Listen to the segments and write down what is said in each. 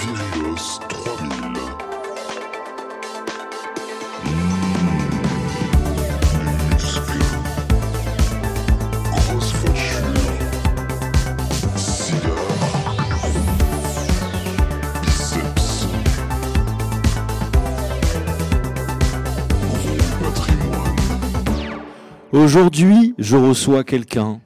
Virios 3000. Muscles. Grosse facture. Cigare. Biceps. Gros patrimoine. Aujourd'hui, je reçois quelqu'un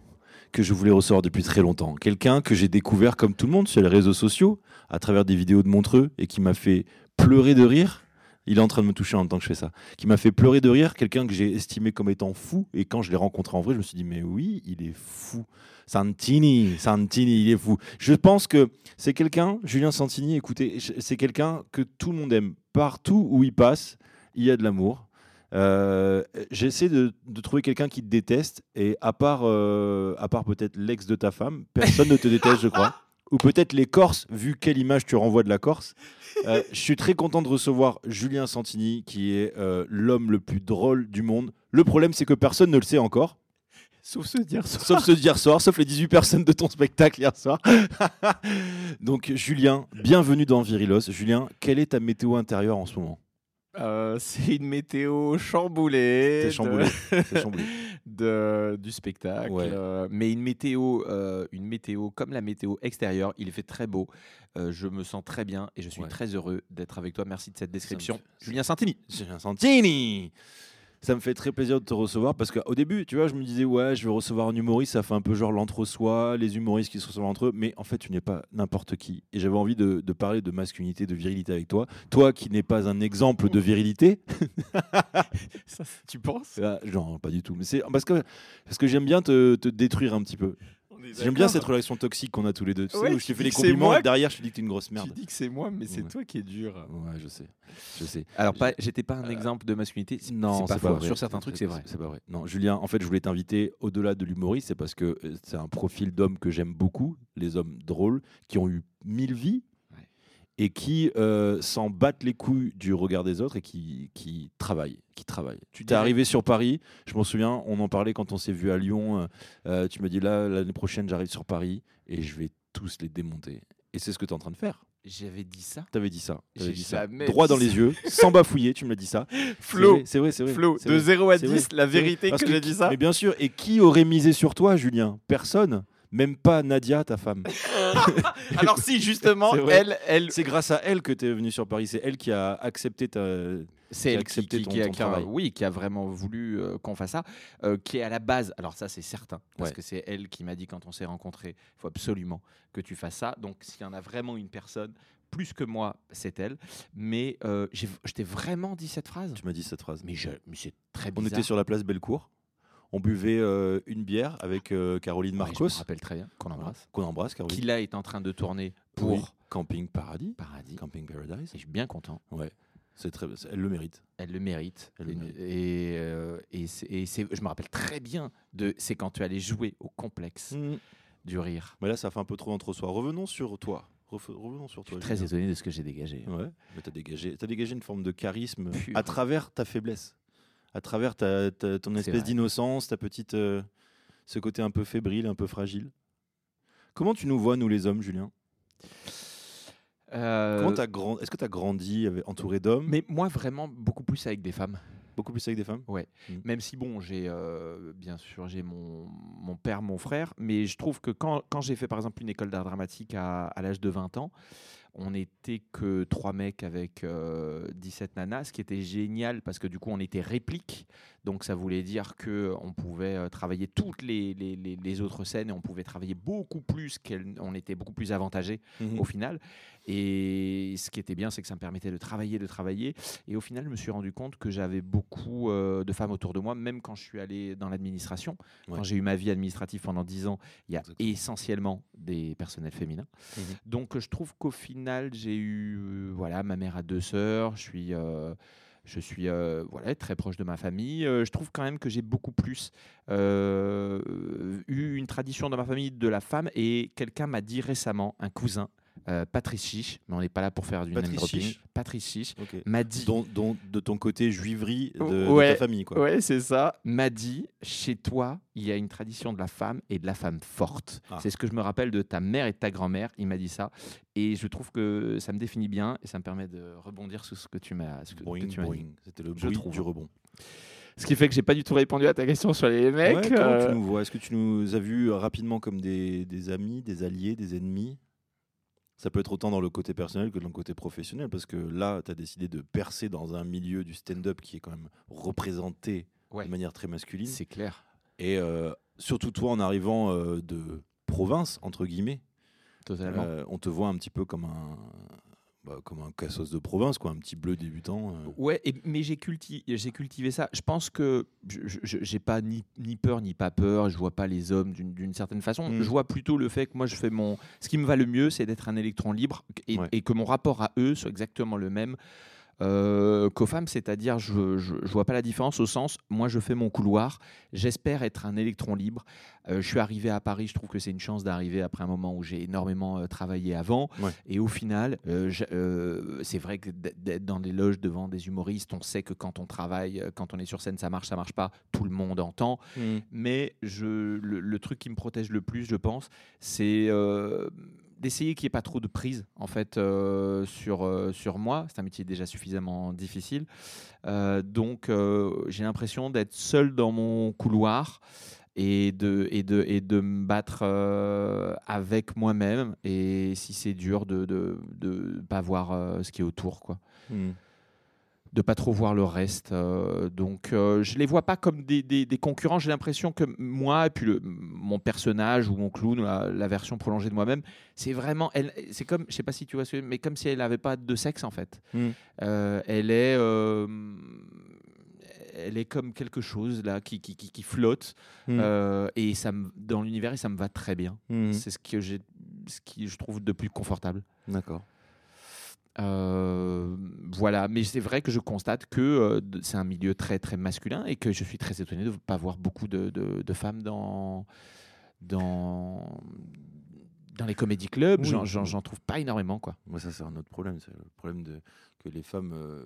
que je voulais recevoir depuis très longtemps. Quelqu'un que j'ai découvert comme tout le monde sur les réseaux sociaux, à travers des vidéos de Montreux, et qui m'a fait pleurer de rire. Il est en train de me toucher en même temps que je fais ça. Qui m'a fait pleurer de rire, quelqu'un que j'ai estimé comme étant fou. Et quand je l'ai rencontré en vrai, je me suis dit, mais oui, il est fou. Santini, Santini, il est fou. Je pense que c'est quelqu'un, Julien Santini, écoutez, c'est quelqu'un que tout le monde aime. Partout où il passe, il y a de l'amour. Euh, J'essaie de, de trouver quelqu'un qui te déteste et à part, euh, à part peut-être l'ex de ta femme, personne ne te déteste, je crois. Ou peut-être les Corses, vu quelle image tu renvoies de la Corse. Euh, je suis très content de recevoir Julien Santini, qui est l'homme le plus drôle du monde. Le problème, c'est que personne ne le sait encore. Sauf se dire ça. Sauf ceux d'hier soir, sauf les 18 personnes de ton spectacle hier soir. Donc, Julien, bienvenue dans Virilos. Julien, quelle est ta météo intérieure en ce moment? Euh, c'est une météo chamboulée. De- chamboulé. De- du spectacle. Ouais. euh, mais une météo, euh, une météo comme la météo extérieure. Il fait très beau. je me sens très bien et je suis Ouais. très heureux d'être avec toi. Merci de cette description. Julien Santini. Julien Santini ça me fait très plaisir de te recevoir parce qu'au début, tu vois, je me disais, ouais, je vais recevoir un humoriste, ça fait un peu genre l'entre-soi, les humoristes qui se reçoivent entre eux, mais en fait, tu n'es pas n'importe qui. Et j'avais envie de, de parler de masculinité, de virilité avec toi. Toi qui n'es pas un exemple de virilité, tu penses? Ah, genre, pas du tout, mais c'est parce que, parce que j'aime bien te, te détruire un petit peu. J'aime bien cette relation toxique qu'on a tous les deux. Tu sais, Ouais, où je te tu fais les compliments moi et derrière, je te dis que tu es une grosse Tu merde. dis que c'est moi, mais c'est Ouais. toi qui es dur. Ouais, je sais. Je sais. Alors, pas, j'étais pas un exemple de masculinité. Non, c'est pas, vrai. Sur certains trucs, c'est vrai. C'est pas vrai. Non, Julien, en fait, je voulais t'inviter au-delà de l'humoriste, c'est parce que euh, c'est un profil d'homme que j'aime beaucoup, les hommes drôles, qui ont eu mille vies. Et qui euh, s'en battent les couilles du regard des autres et qui, qui travaillent. Qui travaillent. Tu t'es arrivé sur Paris, je m'en souviens, on en parlait quand on s'est vu à Lyon. euh, euh, tu me dis là, l'année prochaine, j'arrive sur Paris et je vais tous les démonter. Et c'est ce que tu es en train de faire. J'avais dit ça. T'avais dit ça. Dit ça. Droit dit dans ça. les yeux, sans bafouiller, tu me l'as dit ça. Flo, C'est vrai, c'est vrai. Flo, c'est de vrai. 0 à C'est 10, vrai, la vrai. vérité Parce que j'ai dit ça. Mais bien sûr, et qui aurait misé sur toi, Julien? Personne. Même pas Nadia, ta femme. Alors si justement, elle, elle, C'est grâce à elle que tu es venu sur Paris. C'est elle qui a accepté ta. c'est qui a elle accepté qui, ton- qui a, ton qui a- travail. oui, qui a vraiment voulu euh, qu'on fasse ça, euh, qui est à la base. Alors ça, c'est certain, parce Ouais. que c'est elle qui m'a dit quand on s'est rencontrés, il faut absolument que tu fasses ça. Donc s'il y en a vraiment une personne plus que moi, c'est elle. Mais euh, j'ai- je t'ai vraiment dit cette phrase. Tu m'as dit cette phrase. Mais, je, mais c'est très On bizarre. était sur la place Bellecour. On buvait euh, une bière avec euh, Caroline Ouais, Marcos. je me rappelle très bien qu'on embrasse. Qu'on embrasse, Caroline. Qui là est en train de tourner pour Oui. Camping Paradis. Paradis. Camping Paradise. Et je suis bien content. Ouais. C'est très. Elle le mérite. Elle le mérite. Elle le Et- mérite. Et, euh, et, c'est- et c'est- je me rappelle très bien de c'est quand tu allais jouer au complexe du rire. Mais là, ça fait un peu trop entre-soi. Revenons sur toi. Revenons sur Je toi. suis très Julien. étonné de ce que j'ai dégagé. Ouais, mais t'as dégagé, as dégagé une forme de charisme à travers ta faiblesse, à travers ta, ta- ton espèce d'innocence, ta petite, euh, ce côté un peu fébrile, un peu fragile. Comment tu nous vois, nous les hommes, Julien? Euh, grand... Est-ce que tu as grandi avec- entouré d'hommes, mais moi, vraiment, beaucoup plus avec des femmes. beaucoup plus avec des femmes? Même si, bon, j'ai euh, bien sûr, j'ai mon, mon père, mon frère, mais je trouve que quand, quand j'ai fait, par exemple, une école d'art dramatique à, à l'âge de 20 ans, on n'était que trois mecs avec euh, 17 nanas, ce qui était génial parce que du coup, on était réplique. Donc, ça voulait dire qu'on pouvait euh, travailler toutes les, les- les- les autres scènes et on pouvait travailler beaucoup plus, qu'elles- on était beaucoup plus avantagés Mhm. au final. Et ce qui était bien, c'est que ça me permettait de travailler, de travailler. Et au final, je me suis rendu compte que j'avais beaucoup euh, de femmes autour de moi, même quand je suis allé dans l'administration. Ouais. Quand j'ai eu ma vie administrative pendant 10 ans, il y a Exactement. essentiellement des personnels féminins. Mhm. Donc euh, je trouve qu'au final, j'ai eu, euh, voilà, ma mère a deux sœurs, je suis... euh, je suis euh, voilà, très proche de ma famille. Euh, je trouve quand même que j'ai beaucoup plus euh, eu une tradition dans ma famille de la femme. Et quelqu'un m'a dit récemment, un cousin, euh, Patrice Chiche, mais on n'est pas là pour faire du name dropping. Chiche. Patrice Chiche m'a dit. De ton côté juiverie de, de Ouais, ta famille, quoi. Ouais, c'est ça. M'a dit, chez toi, il y a une tradition de la femme et de la femme forte. Ah. C'est ce que je me rappelle de ta mère et de ta grand-mère. Il m'a dit ça. Et je trouve que ça me définit bien et ça me permet de rebondir sur ce que tu m'as dit. C'était le bruit du rebond. Ce qui fait que j'ai pas du tout répondu à ta question sur les mecs. Ouais, comment euh, tu nous vois? Est-ce que tu nous as vus rapidement comme des, des amis, des alliés, des ennemis? Ça peut être autant dans le côté personnel que dans le côté professionnel, parce que là, tu as décidé de percer dans un milieu du stand-up qui est quand même représenté Ouais. de manière très masculine. C'est clair. Et euh, surtout toi, en arrivant euh, de province, entre guillemets, Totalement. euh, on te voit un petit peu comme un, bah, comme un cassos de province, quoi, un petit bleu débutant. euh. Ouais, et- mais j'ai culti- j'ai cultivé ça. Je pense que je- j'ai pas ni, ni peur ni pas peur. Je vois pas les hommes d'une certaine façon. Mm. Je vois plutôt le fait que moi je fais mon. Ce qui me va le mieux, c'est d'être un électron libre et, Ouais. et que mon rapport à eux soit exactement le même. Euh, qu'aux femmes, c'est-à-dire je, je vois pas la différence au sens, moi je fais mon couloir, j'espère être un électron libre. Euh, je suis arrivé à Paris, je trouve que c'est une chance d'arriver après un moment où j'ai énormément euh, travaillé avant. Ouais. Et au final, euh, c'est vrai que d'être dans des loges devant des humoristes, on sait que quand on travaille, quand on est sur scène, ça marche, ça marche pas, tout le monde entend. Mais je, le, le truc qui me protège le plus, je pense, c'est d'essayer qu'il n'y ait pas trop de prise en fait euh, sur, euh, sur moi. C'est un métier déjà suffisamment difficile. Euh, donc j'ai l'impression d'être seul dans mon couloir et de, et de, et de me battre avec moi-même. Et si c'est dur, de ne de, de pas voir ce qui est autour. quoi Mm. De pas trop voir le reste. euh, donc, euh, je les vois pas comme des, des- des concurrents. J'ai l'impression que moi et puis le, mon personnage ou mon clown, la, la version prolongée de moi-même, c'est vraiment, elle, c'est comme, je sais pas si tu vois ce que, mais comme si elle n'avait pas de sexe en fait. Mm. Euh, elle est, euh, elle est comme quelque chose là qui, qui, qui- qui flotte Mm. euh, et ça me, dans l'univers et ça me va très bien. Mm. C'est ce que j'ai, ce qui je trouve de plus confortable. D'accord. Euh, voilà, mais c'est vrai que je constate que euh, c'est un milieu très très masculin et que je suis très étonné de ne pas voir beaucoup de, de- de femmes dans, dans, dans les comédie clubs. Oui. J'en trouve pas énormément. Quoi. Moi, ça, c'est un autre problème. C'est le problème de, que les femmes, euh,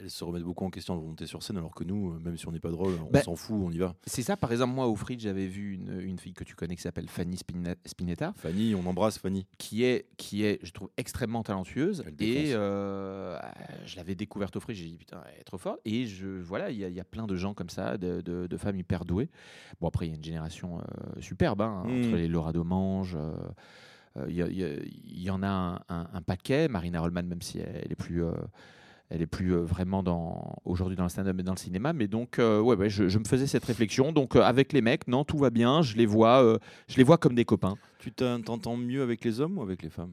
elles se remettent beaucoup en question de monter sur scène, alors que nous, euh, même si on n'est pas drôle, on Bah, s'en fout, on y va. C'est ça, par exemple, moi au Fridge, j'avais vu une, une fille que tu connais qui s'appelle Fanny Spinetta, Fanny, on embrasse Fanny. qui est, qui est, je trouve, extrêmement talentueuse. Et euh, je l'avais découverte au Fridge, j'ai dit putain, elle est trop forte. Et je, voilà, il y, a- il y a plein de gens comme ça, de, de- de femmes hyper douées. Bon, après, il y a une génération euh, superbe, hein, Mm. entre les Laura Domange. euh, euh, Il y, en a un, un- un paquet. Marina Rollman, même si elle est plus. euh, elle est plus euh, vraiment dans aujourd'hui dans le stand-up mais dans le cinéma. Mais donc, euh, ouais, ouais, je, je me faisais cette réflexion. Donc, euh, avec les mecs, non, tout va bien. Je les vois, euh, je les vois comme des copains. Tu t'en- t'entends mieux avec les hommes ou avec les femmes?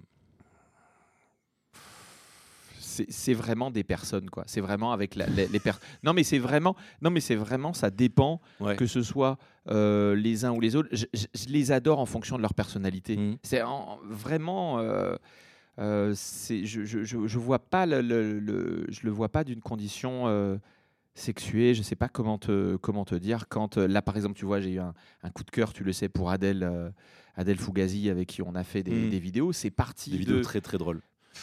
C'est vraiment des personnes quoi c'est vraiment avec la- les, les per- non mais c'est vraiment non mais c'est vraiment ça dépend Ouais. que ce soit les uns ou les autres je, je- je les adore en fonction de leur personnalité Mm. c'est en- vraiment euh, c'est je, je, je, vois pas le, le- le- je le vois pas d'une condition euh, sexuée je sais pas comment te comment te dire quand euh, là par exemple tu vois j'ai eu un, un coup de cœur tu le sais pour Adèle euh, Adèle Fugazi avec qui on a fait des, Mm. des vidéos c'est parti Des de vidéos très très drôles.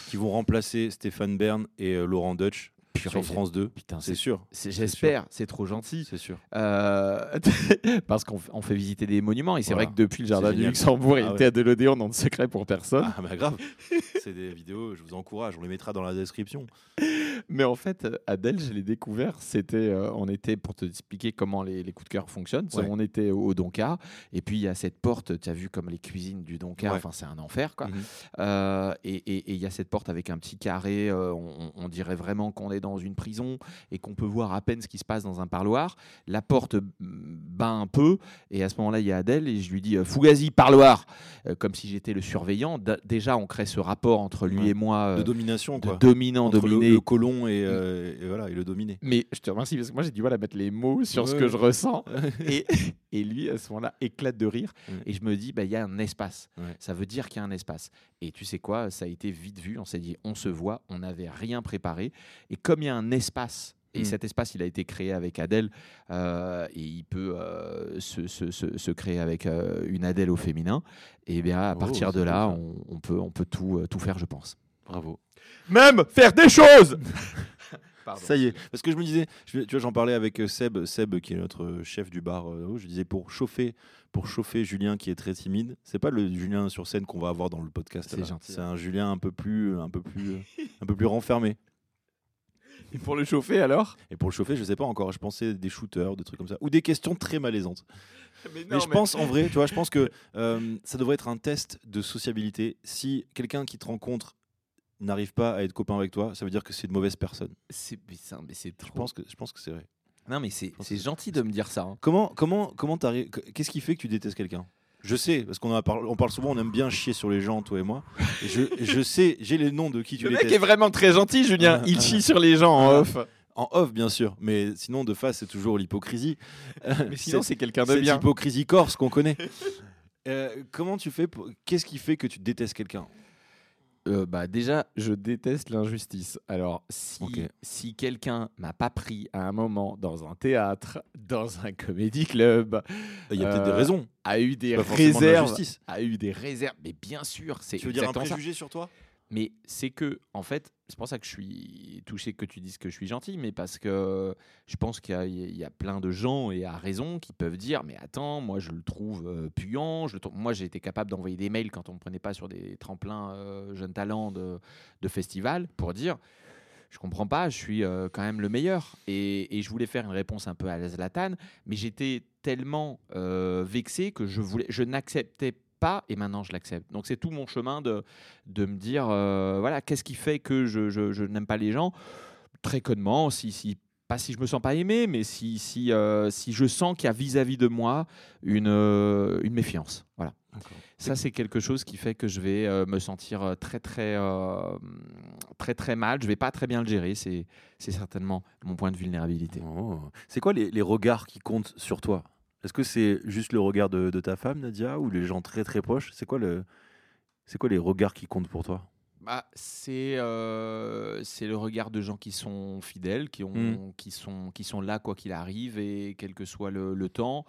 Qui vont remplacer Stéphane Bern et euh, Laurent Dutch Purée, sur France 2. putain C'est sûr. J'espère, c'est trop gentil. C'est sûr. Euh, parce qu'on fait visiter des monuments. Et c'est Voilà. vrai que depuis le jardin du. Luxembourg et Ah le ouais. théâtre de l'Odéon, non de secret pour personne. Ah, bah grave. C'est des vidéos, je vous encourage, on les mettra dans la description. Mais en fait, euh, Adèle, je l'ai découvert. C'était, euh, on était pour te expliquer comment les, les coups de cœur fonctionnent. Ouais. On était au Doncar, et puis il y a cette porte. Tu as vu comme les cuisines du. Ouais. Enfin, c'est un enfer, quoi. Mhm. Euh, et il y a cette porte avec un petit carré. euh, on, on dirait vraiment qu'on est dans une prison et qu'on peut voir à peine ce qui se passe dans un parloir. La porte mm, bat un peu. Et à ce moment-là, il y a Adèle et je lui dis euh, Fugazi, parloir Euh, Comme si j'étais le surveillant. D- déjà, on crée ce rapport entre lui Ouais. et moi De euh, domination, de quoi. dominant, Entre le- dominé. Le, colon et, euh, et voilà, et le dominé. Mais je te remercie parce que moi j'ai du mal à mettre les mots sur ce que je ressens. et, et lui, à ce moment-là, éclate de rire. Ouais. Et je me dis, bah, il y a un espace. Ouais. Ça veut dire qu'il y a un espace. Et tu sais quoi, ça a été vite vu. On s'est dit, on se voit, on n'avait rien préparé. Et comme il y a un espace, et Mm. cet espace, il a été créé avec Adèle, euh, et il peut euh, se, se- se- se créer avec euh, une Adèle au féminin, et bien à Oh, partir de là, on, on peut, on peut tout, tout faire, je pense. Bravo. Même faire des choses Pardon. Ça y est. Parce que je me disais, je- tu vois, j'en parlais avec euh, Seb, Seb qui est notre euh, chef du bar. euh, je disais pour chauffer, pour chauffer Julien qui est très timide. C'est pas le Julien sur scène qu'on va avoir dans le podcast. C'est gentil. C'est un Julien un peu plus, un peu plus, euh, un peu plus renfermé. Et pour le chauffer alors? Et pour le chauffer, je sais pas encore. Je pensais des shooters, des trucs comme ça, ou des questions très malaisantes. Mais, mais je pense en vrai, tu vois, je pense que euh, ça devrait être un test de sociabilité. Si quelqu'un qui te rencontre n'arrive pas à être copain avec toi, ça veut dire que c'est une mauvaise personne. C'est mais c'est Je trop. pense que, je pense que c'est vrai. Non, mais c'est gentil de me dire ça. hein. Comment, comment, comment Qu'est-ce qui fait que tu détestes quelqu'un? Je sais, parce qu'on parlé- on parle souvent, on aime bien chier sur les gens, toi et moi. Et je, je sais, j'ai les noms de qui tu Le mec est vraiment très gentil, Julien. Il chie sur les gens en off. En off, bien sûr, mais sinon de face, c'est toujours l'hypocrisie. Mais sinon, c'est quelqu'un de cette bien. hypocrisie corse qu'on connaît. Euh, comment tu fais pour... Qu'est-ce qui fait que tu détestes quelqu'un? Euh, bah déjà, je déteste l'injustice. Alors, si, si quelqu'un m'a pas pris à un moment dans un théâtre, dans un comédie club, Il y a peut-être des Euh, raisons. a eu des de réserves, a eu des réserves, mais bien sûr, c'est Tu veux dire un ça. préjugé sur toi? Mais c'est que, en fait, c'est pour ça que je suis touché que tu dises que je suis gentil, mais parce que je pense qu'il y, a- plein de gens, et à raison, qui peuvent dire Mais attends, moi je le trouve euh, puant. Je le Moi été capable d'envoyer des mails quand on me prenait pas sur des tremplins euh, jeunes talents de, de festival pour dire je comprends pas, je suis euh, quand même le meilleur. Et, je voulais faire une réponse un peu à la Zlatan, mais j'étais tellement vexé que je, voulais, je n'acceptais pas, et maintenant je l'accepte. Donc c'est tout mon chemin de, de me dire, euh, voilà, qu'est-ce qui fait que je, je- je n'aime pas les gens? Très connement, si, si, pas si je me sens pas aimé, mais si, si, euh, si je sens qu'il y a vis-à-vis de moi une, euh, une méfiance. Voilà. Ça, c'est quelque chose qui fait que je vais euh, me sentir très, très, euh, très, très mal. Je vais pas très bien le gérer. C'est, c'est certainement mon point de vulnérabilité. Oh. C'est quoi les, les regards qui comptent sur toi? Est-ce que c'est juste le regard de, de ta femme, Nadia, ou les gens très très proches? C'est quoi, le, quoi les regards qui comptent pour toi? Bah, c'est, euh, le regard de gens qui sont fidèles, qui, ont, Mm. qui, sont, qui sont là quoi qu'il arrive et quel que soit le, le temps.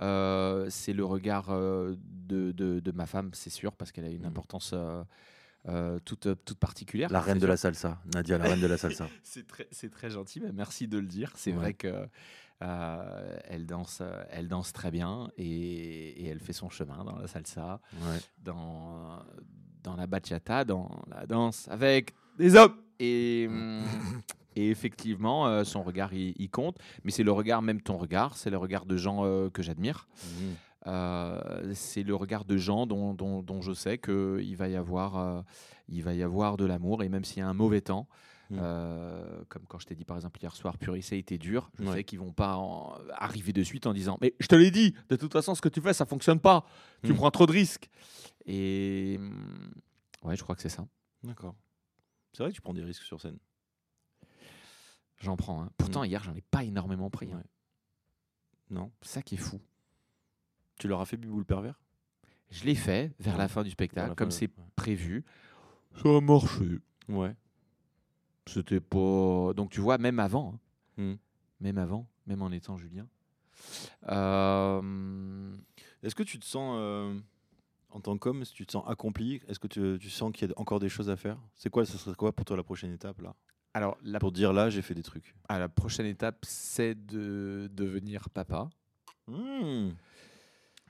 Euh, c'est le regard euh, de, de, de ma femme, c'est sûr, parce qu'elle a une Mm. importance euh, toute, toute particulière. La reine de sûr. la salsa, Nadia, la reine de la salsa. C'est très, très gentil, mais merci de le dire. C'est Ouais. vrai que euh, elle danse, euh, elle danse très bien et, et elle fait son chemin dans la salsa, Ouais. dans dans la bachata, dans la danse avec des hommes. Et, et effectivement, euh, son regard il, compte, mais c'est le regard, même ton regard, c'est le regard de gens euh, que j'admire. Euh, c'est le regard de gens dont, dont, dont je sais qu'il va y avoir, il va y avoir de l'amour et même s'il y a un mauvais temps, Mm. euh, comme quand je t'ai dit par exemple hier soir, Purée, ça a été dur, je Ouais. sais qu'ils vont pas en- arriver de suite en disant mais je te l'ai dit, de toute façon ce que tu fais ça fonctionne pas, tu Mm. prends trop de risques. Et hum, ouais, je crois que c'est ça. D'accord. C'est vrai que tu prends des risques sur scène. J'en prends. hein. Pourtant hier j'en ai pas énormément pris. hein. Non C'est ça qui est fou. Tu leur as fait Bibou le pervers? Je l'ai fait vers Ouais. la fin du spectacle, comme c'est ouais. prévu. Ça a marché. Ouais. C'était pas. Donc tu vois, même avant, hein. Hmm. même avant, même en étant Julien. Euh, Est-ce que tu te sens, euh, en tant qu'homme, est-ce que tu te sens accompli? Est-ce que tu, tu sens qu'il y a encore des choses à faire? C'est quoi, ça serait quoi pour toi la prochaine étape là? Alors la, Pour dire là, j'ai fait des trucs. ah, la prochaine étape, c'est de devenir papa. Hmm.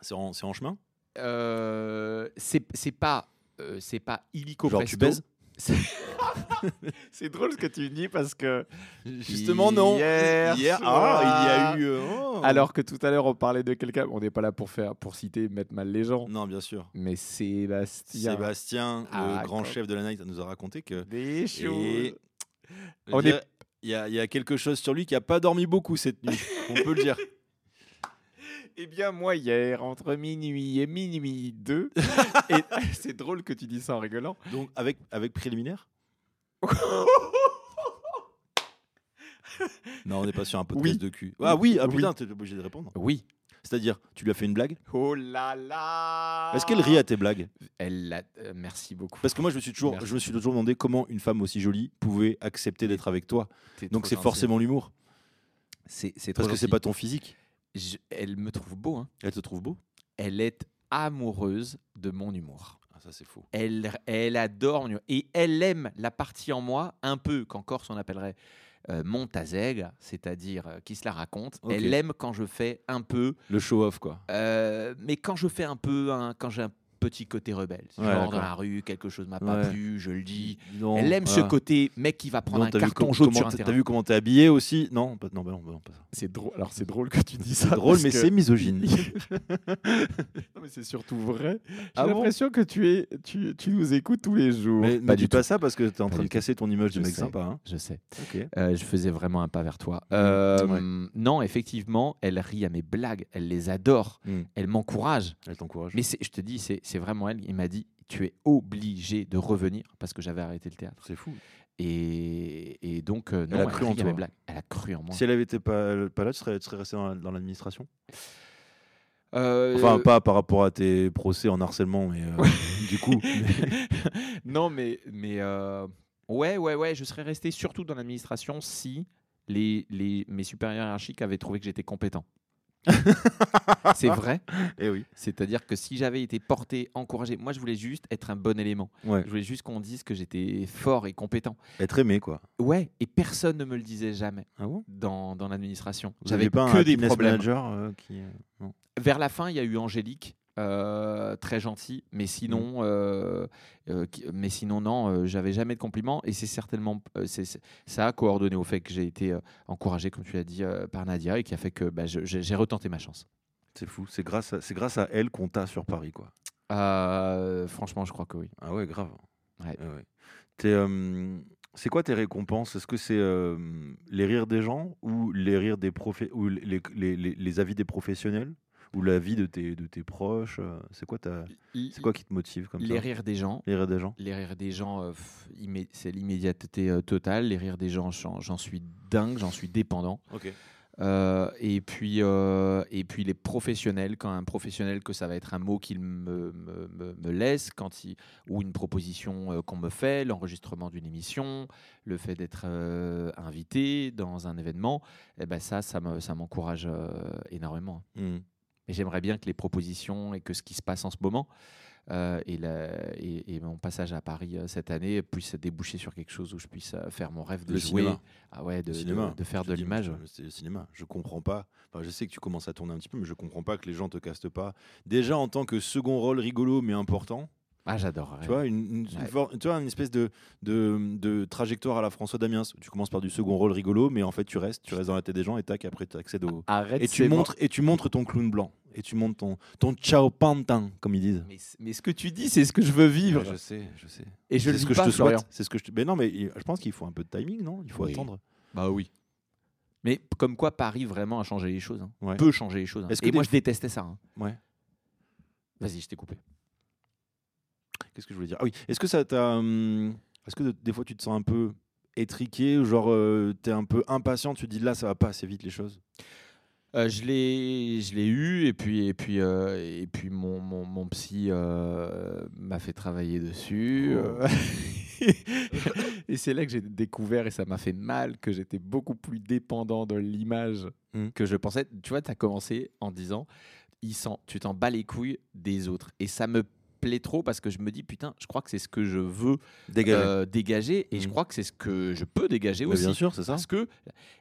C'est en, en chemin? Euh, c'est pas euh, c'est pas illico Genre presto. tu baises? C'est- drôle ce que tu dis parce que Justement non. Hier ah, il y a eu. euh, oh. alors que tout à l'heure on parlait de quelqu'un, on n'est pas là pour faire pour citer mettre mal les gens, Non, bien sûr. mais Sébastien. Sébastien, Ah, le grand quoi. chef de la night, nous a raconté que. Des choses. On Il y, y a quelque chose sur lui qui a pas dormi beaucoup cette nuit. On peut le dire. Eh bien, moi, hier, entre minuit et minuit 2, et c'est drôle que tu dis ça en rigolant. Donc avec avec préliminaire? non, on n'est pas sur un podcast Oui. de cul. Ah oui, ah Oui. putain, t'es obligé de répondre. Oui. C'est-à-dire, tu lui as fait une blague? Oh là là Est-ce qu'elle rit à tes blagues? Elle l'a- euh, merci beaucoup. Parce que moi, je me suis toujours, Merci. je me suis toujours demandé comment une femme aussi jolie pouvait accepter d'être avec toi. Donc c'est forcément l'humour, C'est parce que c'est pas ton physique. Je- elle me trouve beau. hein. Elle te trouve beau? Elle est amoureuse de mon humour. Ah, ça c'est faux. Elle, elle adore et elle aime la partie en moi un peu qu'en Corse on appellerait euh, montazègue, c'est-à-dire euh, qui se la raconte. Elle aime quand je fais un peu, Le show-off, quoi. euh, mais quand je fais un peu, quand j'ai un petit côté rebelle, Ouais, genre dans la rue, quelque chose m'a pas Ouais. plu, je le dis. Elle aime ce côté mec qui va prendre Non, un carton jaune sur un t'as- vu comment t'es habillé aussi? Non, pas, non, bah non, bah non, pas ça. C'est drôle. Alors c'est drôle que tu dis ça. C'est drôle, mais que- c'est misogyne. Non, mais c'est surtout vrai. J'ai Ah bon? l'impression que tu, es, tu, tu nous écoutes tous les jours. mais pas ne dis du pas ça parce que t'es en train de du casser ton image de mec sympa. Hein. Je sais. Ok. Euh, je faisais vraiment un pas vers toi. Euh, Ouais. Non, effectivement, elle rit à mes blagues. Elle les adore. Hmm. Elle m'encourage. Elle t'encourage. Mais je te dis, c'est c'est vraiment elle. Il m'a dit Tu es obligé de revenir parce que j'avais arrêté le théâtre. C'est fou. Et, et donc, euh, non, Elle a cru en toi. blagues. Elle a cru en moi. Si elle avait été pas, pas là, tu serais, tu serais resté dans, dans l'administration? Euh, Enfin, pas par rapport à tes procès en harcèlement, mais euh, du coup. non, mais, mais euh, ouais, ouais, ouais, je serais resté surtout dans l'administration si les, les, mes supérieurs hiérarchiques avaient trouvé que j'étais compétent. c'est vrai. Eh oui. C'est-à-dire que si j'avais été porté, encouragé, moi je voulais juste être un bon élément. Ouais. Je voulais juste qu'on dise que j'étais fort et compétent. Être aimé, quoi. Ouais, et personne ne me le disait jamais Ah bon? dans, dans l'administration. Vous J'avais pas que un des problèmes. manager euh, qui. euh, non? Vers la fin, il y a eu Angélique, euh, très gentille, mais sinon, euh, euh, qui- mais sinon non, euh, j'avais jamais de compliments et c'est certainement euh, c'est- ça a coordonné au fait que j'ai été euh, encouragé, comme tu l'as dit, euh, par Nadia et qui a fait que bah, je- j'ai j'ai retenté ma chance. C'est fou. C'est grâce, à, c'est grâce à elle qu'on t'a sur Paris, quoi. Euh, franchement, je crois que oui. Ah ouais, grave. Ouais. Ah ouais. T'es, euh, c'est quoi tes récompenses? Est-ce que c'est euh, les rires des gens ou les rires des profé- ou les, les, les- les avis des professionnels? Ou l'avis de tes, de tes proches euh, C'est quoi ta, c'est quoi qui te motive comme Les ça rires des gens. Les rires des gens. Les rires des gens, euh, c'est l'immédiateté euh, totale. Les rires des gens, j'en suis dingue, j'en suis dépendant. Ok. Euh, et, puis, et puis les professionnels, quand un professionnel, que ça va être un mot qu'il me, me, me- me laisse, quand il, ou une proposition qu'on me fait, l'enregistrement d'une émission, le fait d'être invité dans un événement, eh ben ça, ça me- ça m'encourage énormément. Et j'aimerais bien que les propositions et que ce qui se passe en ce moment euh, et, la- et- et mon passage à Paris euh, cette année puisse déboucher sur quelque chose où je puisse euh, faire mon rêve de Le jouer, cinéma. ah ouais, de, faire Je de l'image. C'est le cinéma. Je comprends pas. Enfin, je sais que tu commences à tourner un petit peu, mais je comprends pas que les gens te castent pas. Déjà en tant que second rôle rigolo mais important. Ah, j'adore. Tu vois, une, une- une Ouais. for- tu vois, une espèce de, de, de trajectoire à la François Damiens. Tu commences par du second rôle rigolo, mais en fait, tu restes, tu restes dans la tête des gens et tac, après, tu accèdes au. Arrête. Et tu, montres, et tu montres ton clown blanc. Et tu montres ton, ton ciao pantin, comme ils disent. Mais, ce que tu dis, c'est ce que je veux vivre. Ouais, je sais, je sais. Et je le ce que pas, je te Florian. souhaite. C'est ce que je te... Mais non, mais je pense qu'il faut un peu de timing, non? Il faut Oui. attendre. Bah oui. Mais comme quoi Paris vraiment a changé les choses. hein. Ouais. Peut changer les choses. hein. Et des moi, je détestais ça. hein. Ouais. Vas-y, je t'ai coupé. Qu'est-ce que je voulais dire? Ah oui. Est-ce que ça t'a. hum, Est-ce que de- des fois tu te sens un peu étriqué ou genre euh, t'es un peu impatient Tu te dis là, ça va pas assez vite les choses? Euh, je l'ai, je l'ai eu et puis et puis euh, et puis mon, mon, mon psy euh, m'a fait travailler dessus. Oh. et c'est là que j'ai découvert et ça m'a fait mal que j'étais beaucoup plus dépendant de l'image Mm. que je pensais. Tu vois, tu as commencé en disant, il sent, tu t'en bats les couilles des autres et ça me plaît trop parce que je me dis putain, je crois que c'est ce que je veux Dégagé. euh, dégager et je Mm. crois que c'est ce que je peux dégager Mais aussi. bien sûr, c'est ça. Parce que,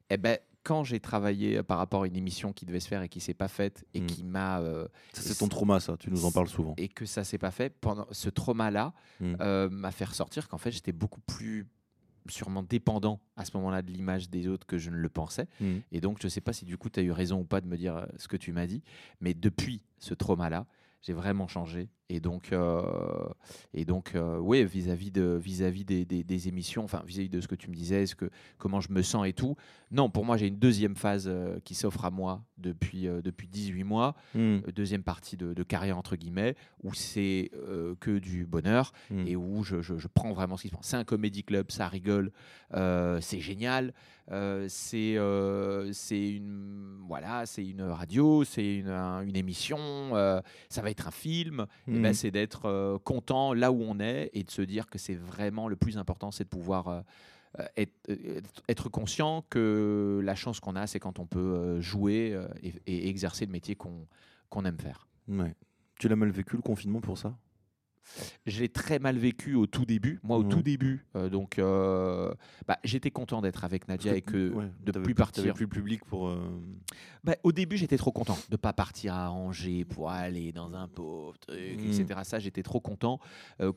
eh ben, quand j'ai travaillé par rapport à une émission qui devait se faire et qui s'est pas faite et Mm. qui m'a euh, Ça, C'est ton trauma, ça. Tu nous en parles souvent. et que ça s'est pas fait pendant ce trauma-là Mm. euh, m'a fait ressortir qu'en fait j'étais beaucoup plus sûrement dépendant à ce moment-là de l'image des autres que je ne le pensais Mm. et donc je sais pas si du coup tu as eu raison ou pas de me dire euh, ce que tu m'as dit mais depuis ce trauma-là j'ai vraiment changé et donc euh, et donc euh, ouais vis-à-vis de vis-à-vis des, des- des émissions enfin vis-à-vis de ce que tu me disais ce que comment je me sens et tout non pour moi j'ai une deuxième phase euh, qui s'offre à moi depuis depuis 18 mois Mm. euh, deuxième partie de, de carrière entre guillemets où c'est que du bonheur Mm. et où je, je- je prends vraiment ce qui se passe. C'est un comédie club, ça rigole, c'est génial, c'est c'est une voilà, c'est une radio, c'est une, un- une émission, ça va être un film. Mm. ben, c'est d'être euh, content là où on est et de se dire que c'est vraiment le plus important, c'est de pouvoir euh, euh, être, être conscient que la chance qu'on a, c'est quand on peut jouer et, et exercer le métier qu'on aime faire. Ouais. Tu l'as mal vécu le confinement pour ça? Je l'ai très mal vécu au tout début. Moi, au Ouais. tout début, euh, donc, euh, bah, j'étais content d'être avec Nadia et que Ouais, de plus partir. plus public pour. euh, Bah, au début, j'étais trop content de pas partir à Angers pour aller dans un pauvre truc, Mm. etc. Ça, j'étais trop content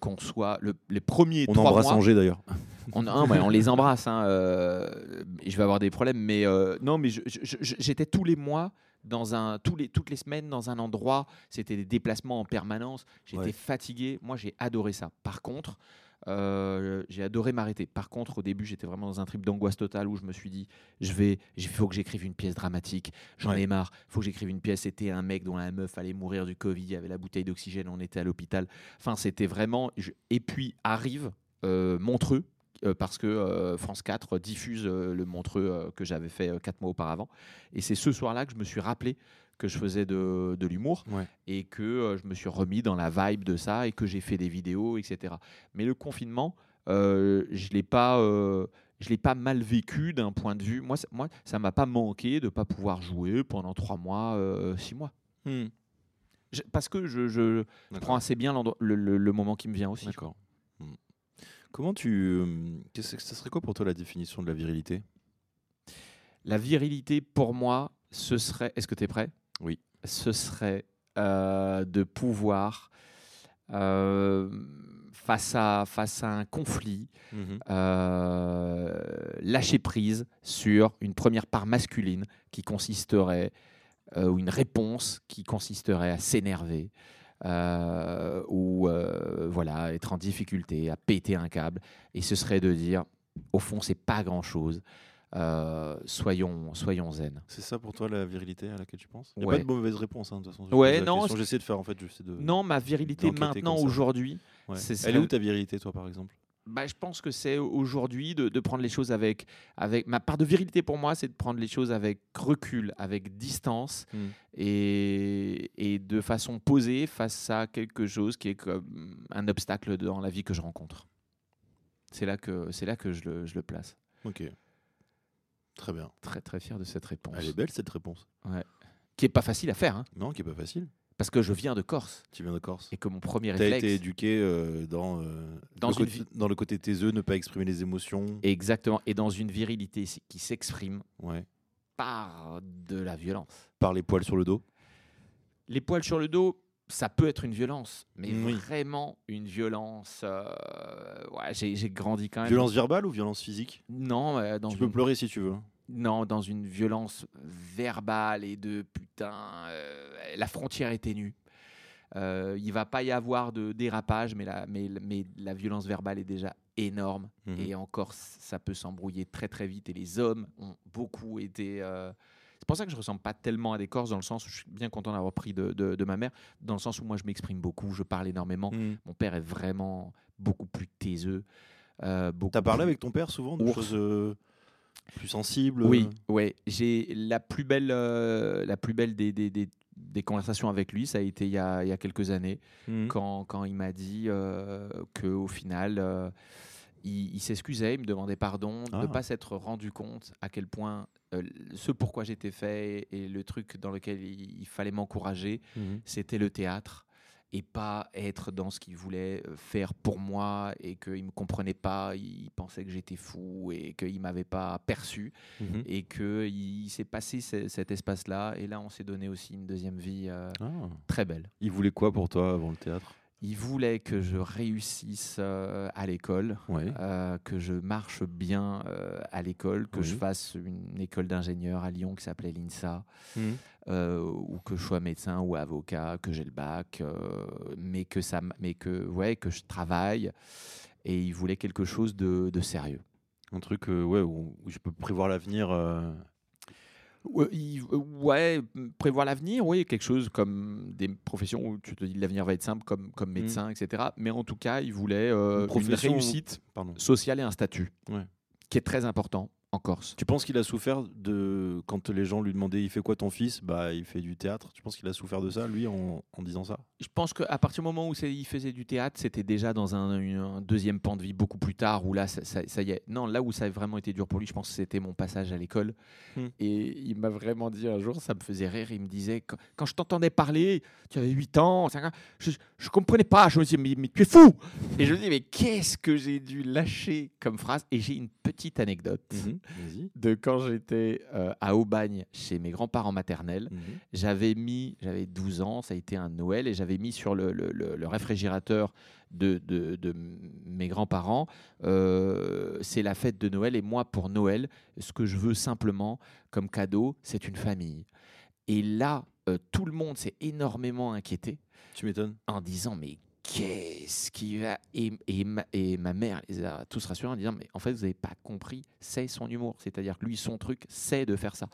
qu'on soit le, les premiers On trois embrasse mois. Angers d'ailleurs. On, hein, les embrasse. hein, je vais avoir des problèmes, mais non, mais j'étais tous les mois dans un, tous les, toutes les semaines dans un endroit. C'était des déplacements en permanence. J'étais Ouais. fatigué. Moi, j'ai adoré ça. Par contre, euh, j'ai adoré m'arrêter. Par contre, au début, j'étais vraiment dans un trip d'angoisse totale où je me suis dit, je vais, il faut que j'écrive une pièce dramatique. J'en Ouais. ai marre. Il faut que j'écrive une pièce. C'était un mec dont la meuf allait mourir du Covid. Il y avait la bouteille d'oxygène. On était à l'hôpital. Enfin, c'était vraiment. je- Et puis arrive euh, Montreux. Euh, parce que euh, France 4 diffuse euh, le Montreux que j'avais fait quatre mois auparavant. Et c'est ce soir-là que je me suis rappelé que je faisais de, de l'humour Ouais. et que euh, je me suis remis dans la vibe de ça et que j'ai fait des vidéos, etc. Mais le confinement, euh, je l'ai pas, euh, je l'ai pas mal vécu d'un point de vue. Moi, ça, moi, ça m'a pas manqué de pas pouvoir jouer pendant trois mois, six mois, Hmm. Je- parce que je, je prends assez bien le- le moment qui me vient aussi. D'accord. Comment tu. que ça serait quoi pour toi la définition de la virilité? La virilité, pour moi, ce serait. Est-ce que tu es prêt? Oui. Ce serait euh, de pouvoir, euh, face, à, face à un conflit, Mhm. euh, lâcher prise sur une première part masculine qui consisterait, euh, ou une réponse qui consisterait à s'énerver. Euh, ou euh, voilà être en difficulté à péter un câble et ce serait de dire au fond c'est pas grand chose soyons soyons zen C'est ça pour toi la virilité à laquelle tu penses? Il n'y a Ouais. pas de mauvaise réponse, hein, de toute façon. Ouais, non, J'essaie de faire en fait. De... non ma virilité maintenant aujourd'hui Ouais. Elle est où ta virilité, toi, par exemple? Bah, je pense que c'est aujourd'hui de, de prendre les choses avec, avec. Ma part de virilité pour moi, c'est de prendre les choses avec recul, avec distance Mm. et, et de façon posée face à quelque chose qui est comme un obstacle dans la vie que je rencontre. C'est là que, c'est là que je, le, je le place. Ok. Très bien. Très très fier de cette réponse. Elle est belle cette réponse. Qui est pas facile à faire, hein, Non, qui est pas facile. Parce que je viens de Corse Tu viens de Corse. et que mon premier as réflexe. été éduqué euh, dans, euh, Dans le côté, dans le côté taiseux, ne pas exprimer les émotions. Exactement. Et dans une virilité qui s'exprime Ouais. par de la violence. Par les poils sur le dos. Les poils sur le dos, ça peut être une violence, mais Oui. vraiment une violence. euh, ouais, j'ai j'ai grandi quand même. Violence verbale ou violence physique? Non, euh, dans Tu une... peux pleurer si tu veux. Non, dans une violence verbale et de putain, euh, la frontière est ténue. Euh, il va pas y avoir de dérapage, mais la, mais, mais la violence verbale est déjà énorme. Mhm. Et encore, ça peut s'embrouiller très très vite. Et les hommes ont beaucoup été. euh, C'est pour ça que je ressemble pas tellement à des Corses, dans le sens où je suis bien content d'avoir pris de, de- de ma mère, dans le sens où moi je m'exprime beaucoup, je parle énormément. Mhm. Mon père est vraiment beaucoup plus taiseux. Euh, T'as parlé plus- avec ton père souvent de choses plus sensibles Oui, ouais. J'ai la plus belle, euh, la plus belle des, des, des- des conversations avec lui, ça a été il y a, il y a quelques années, Mhm. quand, quand il m'a dit euh, qu'au final, euh, il, il s'excusait, il me demandait pardon de ne Ah. pas s'être rendu compte à quel point euh, ce pourquoi j'étais fait et le truc dans lequel il, il fallait m'encourager, Mhm. c'était le théâtre et pas être dans ce qu'il voulait euh, faire pour moi et qu'il ne me comprenait pas, il pensait que j'étais fou et qu'il ne m'avait pas perçu Mhm. et que il s'est passé ce- cet espace-là et là on s'est donné aussi une deuxième vie euh, Ah. très belle. Il voulait quoi pour toi avant le théâtre? Il voulait que je réussisse euh, à l'école, Ouais. euh, que je marche bien euh, à l'école, que Oui. je fasse une école d'ingénieur à Lyon qui s'appelait l'INSA, euh, ou que je sois médecin ou avocat, que j'ai le bac, mais que ça, mais que ouais, que je travaille. Et il voulait quelque chose de, de sérieux. Un truc ouais, où je peux prévoir l'avenir. Euh, Ouais, euh, ouais, prévoir l'avenir, oui, quelque chose comme des professions où tu te dis l'avenir va être simple, comme, comme médecin, etc. Mais en tout cas, il voulait euh, Une où- réussite Pardon. sociale et un statut Ouais. qui est très important en Corse. Tu penses qu'il a souffert de quand les gens lui demandaient il fait quoi ton fils? Bah il fait du théâtre. Tu penses qu'il a souffert de ça lui en, en disant ça? Je pense qu'à partir du moment où il faisait du théâtre, c'était déjà dans un, une- un deuxième pan de vie beaucoup plus tard, où là, ça, ça- ça y est. Non, là où ça a vraiment été dur pour lui, je pense que c'était mon passage à l'école. Hmm. Et il m'a vraiment dit un jour, ça me faisait rire, il me disait, quand, quand je t'entendais parler, tu avais 8 ans, cinq ans, je ne comprenais pas, je me disais, mais, mais tu es fou Et je me dis, mais qu'est-ce que j'ai dû lâcher comme phrase? Et j'ai une petite anecdote Vas-y. De quand j'étais euh, à Aubagne chez mes grands-parents maternels Mhm. j'avais mis, j'avais 12 ans, ça a été un Noël, et j'avais mis sur le, le- le- le réfrigérateur de, de- de m- mes grands-parents, euh, c'est la fête de Noël, et moi, pour Noël, ce que je veux simplement comme cadeau, c'est une famille. Et là, euh, tout le monde s'est énormément inquiété Tu m'étonnes. en disant, mais qu'est-ce qui va et, et, ma, et ma mère les a tous rassurés en disant, mais en fait, vous n'avez pas compris, c'est son humour. C'est-à-dire que lui, son truc, c'est de faire ça.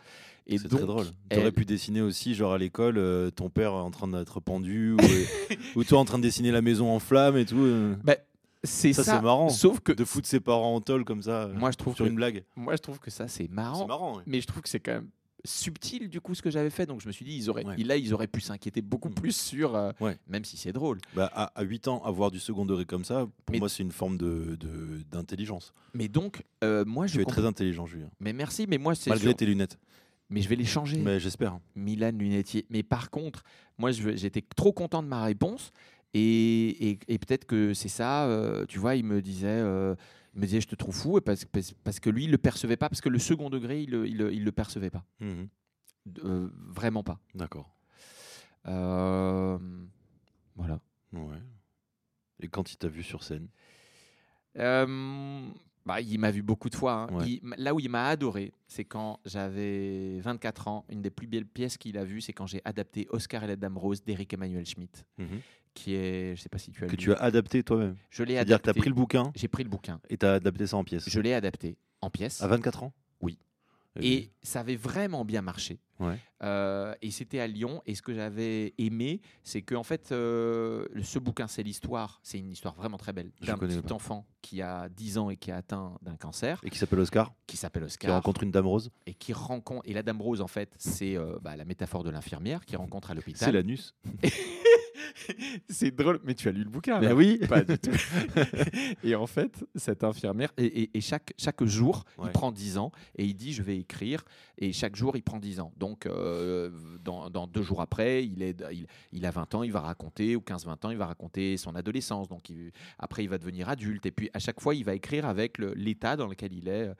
Et C'est très drôle. elle- T'aurais pu dessiner aussi, genre à l'école, euh, ton père en train d'être pendu, ou, euh, ou toi en train de dessiner la maison en flammes et tout. euh. Bah, c'est Ça, ça, c'est marrant. Sauf que De foutre ses parents en tôle comme ça, moi je trouve sur que une blague. moi je trouve que ça c'est marrant, C'est marrant. mais je trouve que c'est quand même subtil du coup ce que j'avais fait. Donc je me suis dit ils auraient Ouais. là ils auraient pu s'inquiéter beaucoup Mm. plus sur euh, Ouais. même si c'est drôle. Bah, à, à 8 ans, avoir du second degré comme ça, pour Mais- moi, c'est une forme de- de- d'intelligence. Mais donc euh, moi je Tu es comp- très intelligent, Julien. mais merci mais moi c'est Malgré tes lunettes. mais je vais les changer. Mais j'espère. Milan Lunetier. Mais par contre, moi, j'étais trop content de ma réponse. Et, et- et peut-être que c'est ça, euh, tu vois, il me disait, euh, il me disait, je te trouve fou, et parce, parce, parce que lui, il le percevait pas, parce que le second degré, il il le, il le percevait pas. Mhm. Euh, vraiment pas. D'accord. Euh, voilà. Ouais. Et quand il t'a vu sur scène? Euh, bah, il m'a vu beaucoup de fois. hein. Ouais. Il- là où il m'a adoré, c'est quand j'avais 24 ans. Une des plus belles pièces qu'il a vues, c'est quand j'ai adapté Oscar et la Dame Rose d'Éric Emmanuel Schmitt, Mhm. qui est, je sais pas si tu as que lu. tu as adapté toi-même. Je l'ai C'est-à-dire que tu as adapté. pris le bouquin J'ai pris le bouquin. et tu as adapté ça en pièces. Je l'ai adapté en pièces. À 24 ans? Oui. Et, Et ça avait vraiment bien marché. Ouais. Euh, et c'était à Lyon. Et ce que j'avais aimé, c'est que en fait, euh, ce bouquin, c'est l'histoire. C'est une histoire vraiment très belle d'un petit pas. enfant qui a 10 ans et qui est atteint d'un cancer, et qui s'appelle Oscar, qui s'appelle qui Oscar, rencontre une dame rose. et qui rencontre. Et la Dame Rose, en fait, c'est euh, bah, la métaphore de l'infirmière qui rencontre à C'est l'hôpital. l'anus. c'est drôle, mais tu as lu le bouquin. Là. oui. Pas du tout. et en fait, cette infirmière, et, et- et chaque, chaque jour, il prend 10 ans et il dit je vais écrire. Et chaque jour, il prend 10 ans. Donc, euh, dans, dans deux jours après, il, est, il, il a 20 ans, il va raconter, ou 15-20 ans, il va raconter son adolescence. Donc, il- après, il va devenir adulte. Et puis, à chaque fois, il va écrire avec l'état dans lequel il est.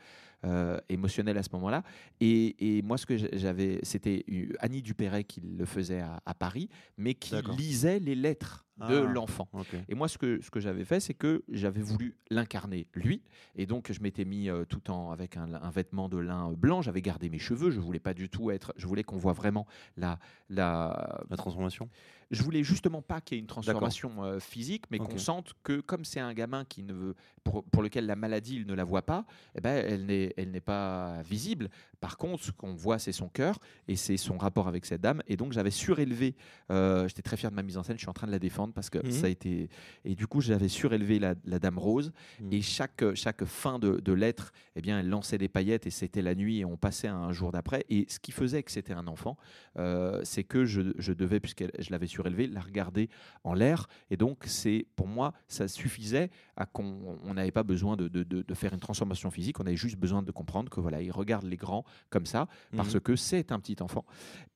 euh, émotionnel à ce moment-là. Et, et moi, ce que j'avais, c'était Annie Dupéret qui le faisait à, à Paris, mais qui lisait les lettres de Ah. l'enfant. Et moi, ce que, ce que j'avais fait, c'est que j'avais voulu l'incarner, lui. Et donc, je m'étais mis euh, tout en avec un, un vêtement de lin blanc. J'avais gardé mes cheveux. Je voulais pas du tout être. Je voulais qu'on voit vraiment la, la. La transformation Je voulais justement pas qu'il y ait une transformation euh, physique, mais qu'on sente que, comme c'est un gamin qui ne veut, pour, pour lequel la maladie, il ne la voit pas, eh ben, elle n'est elle n'est pas visible. Par contre, ce qu'on voit, c'est son cœur et c'est son rapport avec cette dame. Et donc, j'avais surélevé. euh, J'étais très fier de ma mise en scène. Je suis en train de la défendre parce que Mhm. ça a été. Et du coup, j'avais surélevé la, la dame rose. Mhm. Et chaque, chaque fin de, de lettre, eh bien, elle lançait des paillettes et c'était la nuit et on passait à un jour d'après. Et ce qui faisait que c'était un enfant, euh, c'est que je, je devais, puisque je l'avais surélevé, la regarder en l'air. Et donc, c'est pour moi, ça suffisait à qu'on on n'avait pas besoin de, de- de- de faire une transformation physique. On avait juste besoin de comprendre que voilà, il regarde les grands comme ça parce Mhm. que c'est un petit enfant.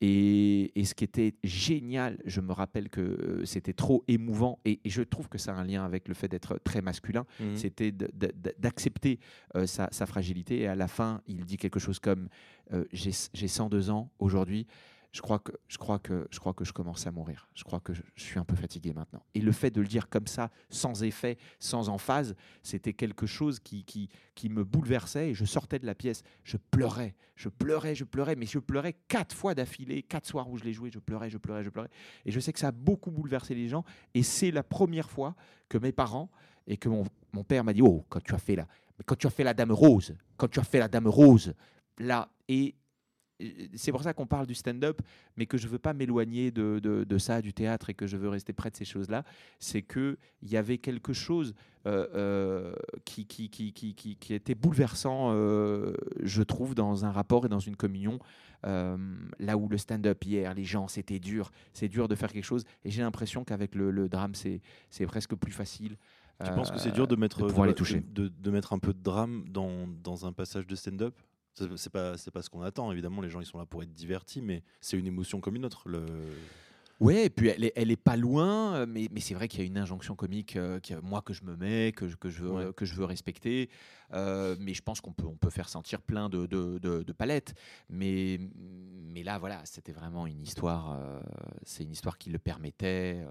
Et, et ce qui était génial, je me rappelle que euh, c'était trop émouvant et, et je trouve que ça a un lien avec le fait d'être très masculin Mhm. c'était d'accepter euh, sa, sa fragilité. Et à la fin, il dit quelque chose comme euh, J'ai j'ai 102 ans aujourd'hui. Je crois, que, je, crois que, je crois que je commence à mourir. Je crois que je, suis un peu fatigué maintenant. Et le fait de le dire comme ça, sans effet, sans emphase, c'était quelque chose qui, qui, qui me bouleversait. Et je sortais de la pièce. Je pleurais, je pleurais, je pleurais. Mais je pleurais quatre fois d'affilée, quatre soirs où je l'ai joué. Je pleurais, je pleurais, je pleurais. Et je sais que ça a beaucoup bouleversé les gens. Et c'est la première fois que mes parents et que mon, mon père m'a dit oh quand tu as fait la quand tu as fait la dame rose quand tu as fait la dame rose là et c'est pour ça qu'on parle du stand-up, mais que je veux pas m'éloigner de, de- de ça, du théâtre, et que je veux rester près de ces choses-là. C'est que il y avait quelque chose euh, euh, qui, qui, qui, qui, était bouleversant, euh, je trouve, dans un rapport et dans une communion. Là où le stand-up hier, les gens, c'était dur, c'est dur de faire quelque chose. Et j'ai l'impression qu'avec le, le drame, c'est c'est presque plus facile. Tu penses que c'est dur de mettre, de pouvoir de- les toucher. de, de mettre un peu de drame dans, dans un passage de stand-up? C'est pas, c'est pas ce qu'on attend, évidemment, les gens ils sont là pour être divertis, mais c'est une émotion comme une autre. Le... Ouais, et puis elle est, elle est pas loin, euh, mais, mais c'est vrai qu'il y a une injonction comique, euh, qui, moi que je me mets, que je, que je, veux, Ouais. que je veux respecter. Euh, mais je pense qu'on peut, on peut faire sentir plein de, de, de- de palettes. Mais, mais là, voilà, c'était vraiment une histoire. euh, c'est une histoire qui le permettait.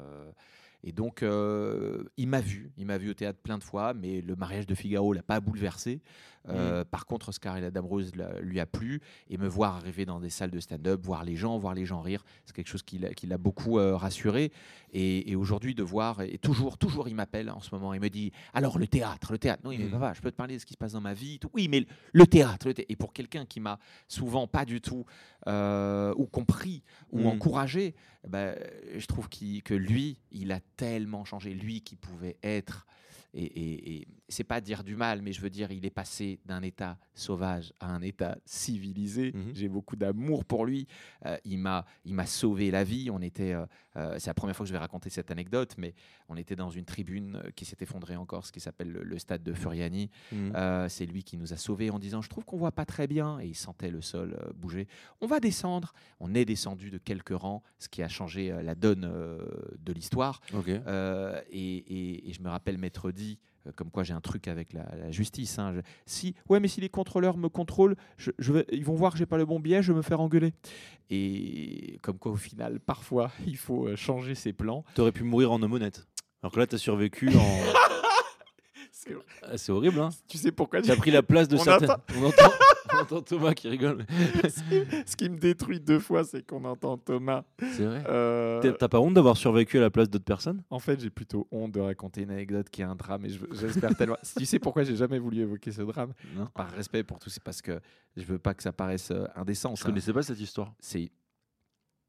et donc, il m'a vu, il m'a vu au théâtre plein de fois, mais le mariage de Figaro l'a pas bouleversé. Euh, Par contre, Oscar et la Dame Rose l'a- lui a plu, et me voir arriver dans des salles de stand-up, voir les gens, voir les gens rire, c'est quelque chose qui l'a beaucoup euh, rassuré. Et, et aujourd'hui, de voir, et toujours, toujours, il m'appelle en ce moment, il me dit Alors, le théâtre, le théâtre. Non, il me dit Mhm. Papa, je peux te parler de ce qui se passe dans ma vie. tout. Oui, mais le théâtre, le thé- Et pour quelqu'un qui m'a souvent pas du tout euh, ou compris ou Mhm. encouragé, ben, je trouve que lui, il a tellement changé. Lui qui pouvait être. Et, et, et c'est pas dire du mal, mais je veux dire, il est passé d'un état sauvage à un état civilisé. Mhm. J'ai beaucoup d'amour pour lui. Euh, il m'a, il m'a sauvé la vie. On était, euh, euh, c'est la première fois que je vais raconter cette anecdote, mais on était dans une tribune euh, qui s'est effondrée en Corse, qui s'appelle le, le stade de Furiani. Mhm. Euh, c'est lui qui nous a sauvés en disant, je trouve qu'on voit pas très bien, et il sentait le sol bouger. On va descendre. On est descendu de quelques rangs, ce qui a changé la donne de l'histoire. Et, et- et je me rappelle m'être dit, comme quoi j'ai un truc avec la, la justice. hein, je- si, ouais, mais si les contrôleurs me contrôlent, je, je vais, ils vont voir que j'ai pas le bon billet, je vais me faire engueuler. Et comme quoi, au final, parfois, il faut euh, changer ses plans. T'aurais pu mourir en homme honnête. Alors que là, t'as survécu en. Ah, c'est horrible, hein Tu sais pourquoi T'as pris la place de On entend, on entend Thomas qui rigole. Ce qui me détruit deux fois, c'est qu'on entend Thomas. C'est vrai. euh, T'as- pas honte d'avoir survécu à la place d'autres personnes? En fait, j'ai plutôt honte de raconter une anecdote qui est un drame et je- j'espère tellement. tu sais pourquoi j'ai jamais voulu évoquer ce drame? Non. Par respect pour tous, c'est parce que je veux pas que ça paraisse euh, indécent. Je ça. connaissais pas cette histoire. C'est.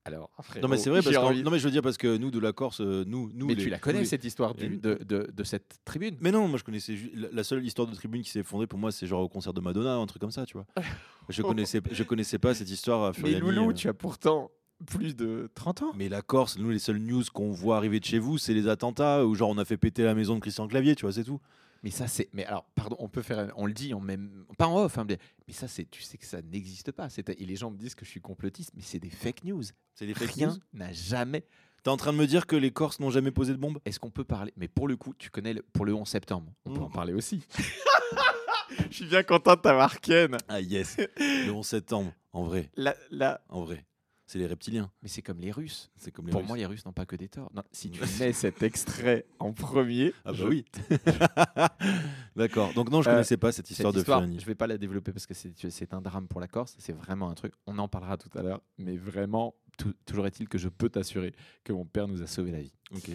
Alors, après. Non mais c'est vrai parce que non mais je veux dire parce que nous de la Corse, euh, nous nous. Mais les- tu la connais les- cette histoire du- de, de, de cette tribune? Mais non, moi je connaissais la, seule histoire de tribune qui s'est effondrée pour moi, c'est genre au concert de Madonna, un truc comme ça, tu vois. Je connaissais je connaissais pas cette histoire à Mais Furiani, Loulou, euh. tu as pourtant plus de 30 ans. Mais la Corse, nous les seules news qu'on voit arriver de chez vous, c'est les attentats où genre on a fait péter la maison de Christian Clavier, tu vois, c'est tout. Mais ça, c'est. Mais alors, pardon, on peut faire. On le dit, on même pas en off. hein, mais mais ça, c'est. Tu sais que ça n'existe pas. Et les gens me disent que je suis complotiste, mais c'est des fake news. C'est des fake Rien news. n'a jamais. T'es en train de me dire que les Corses n'ont jamais posé de bombe Est-ce qu'on peut parler Mais pour le coup, tu connais le- pour le 11 septembre. On peut en parler aussi. je suis bien content de t'avoir Ken. Ah yes, le 11 septembre, en vrai, Là, là. en vrai. C'est les reptiliens, Mais c'est comme les Russes. c'est comme les Pour Russes. moi, les Russes n'ont pas que des torts. Non, si tu mets cet extrait en premier, Ah bah je- oui. D'accord. Donc non, je Euh, connaissais pas cette Cette histoire de histoire, Furiani. je vais pas la développer parce que c'est c'est un drame pour la Corse. C'est vraiment un truc. On en parlera tout à l'heure. Mais vraiment, tout- toujours est-il que je peux t'assurer que mon père nous a sauvé la vie. Ok.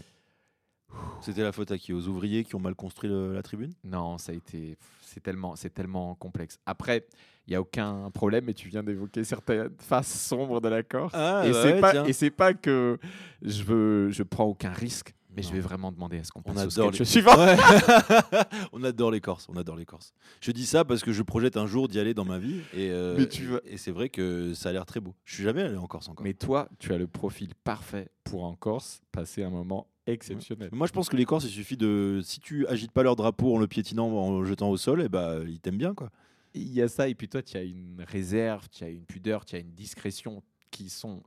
C'était la faute à qui? Aux ouvriers qui ont mal construit le- la tribune? Non, ça a été. C'est tellement, c'est tellement complexe. Après, il y a aucun problème. Mais tu viens d'évoquer certaines faces sombres de la Corse. Ah, et bah c'est ouais, pas, et c'est pas que je veux, je prends aucun risque. Mais je vais vraiment demander à ce qu'on On passe au adore sketch les- suivant. Ouais. on adore les Corses, on adore les Corses. Je dis ça parce que je projette un jour d'y aller dans ma vie et, euh, Mais tu vas- et c'est vrai que ça a l'air très beau. Je suis jamais allé en Corse encore. Mais toi, tu as le profil parfait pour en Corse passer un moment exceptionnel. Moi, je pense que les Corses, il suffit de. Si tu agites pas leur drapeau en le piétinant, en le jetant au sol, et bah, ils t'aiment bien, quoi. Il y a ça, et puis toi, tu as une réserve, tu as une pudeur, tu as une discrétion qui sont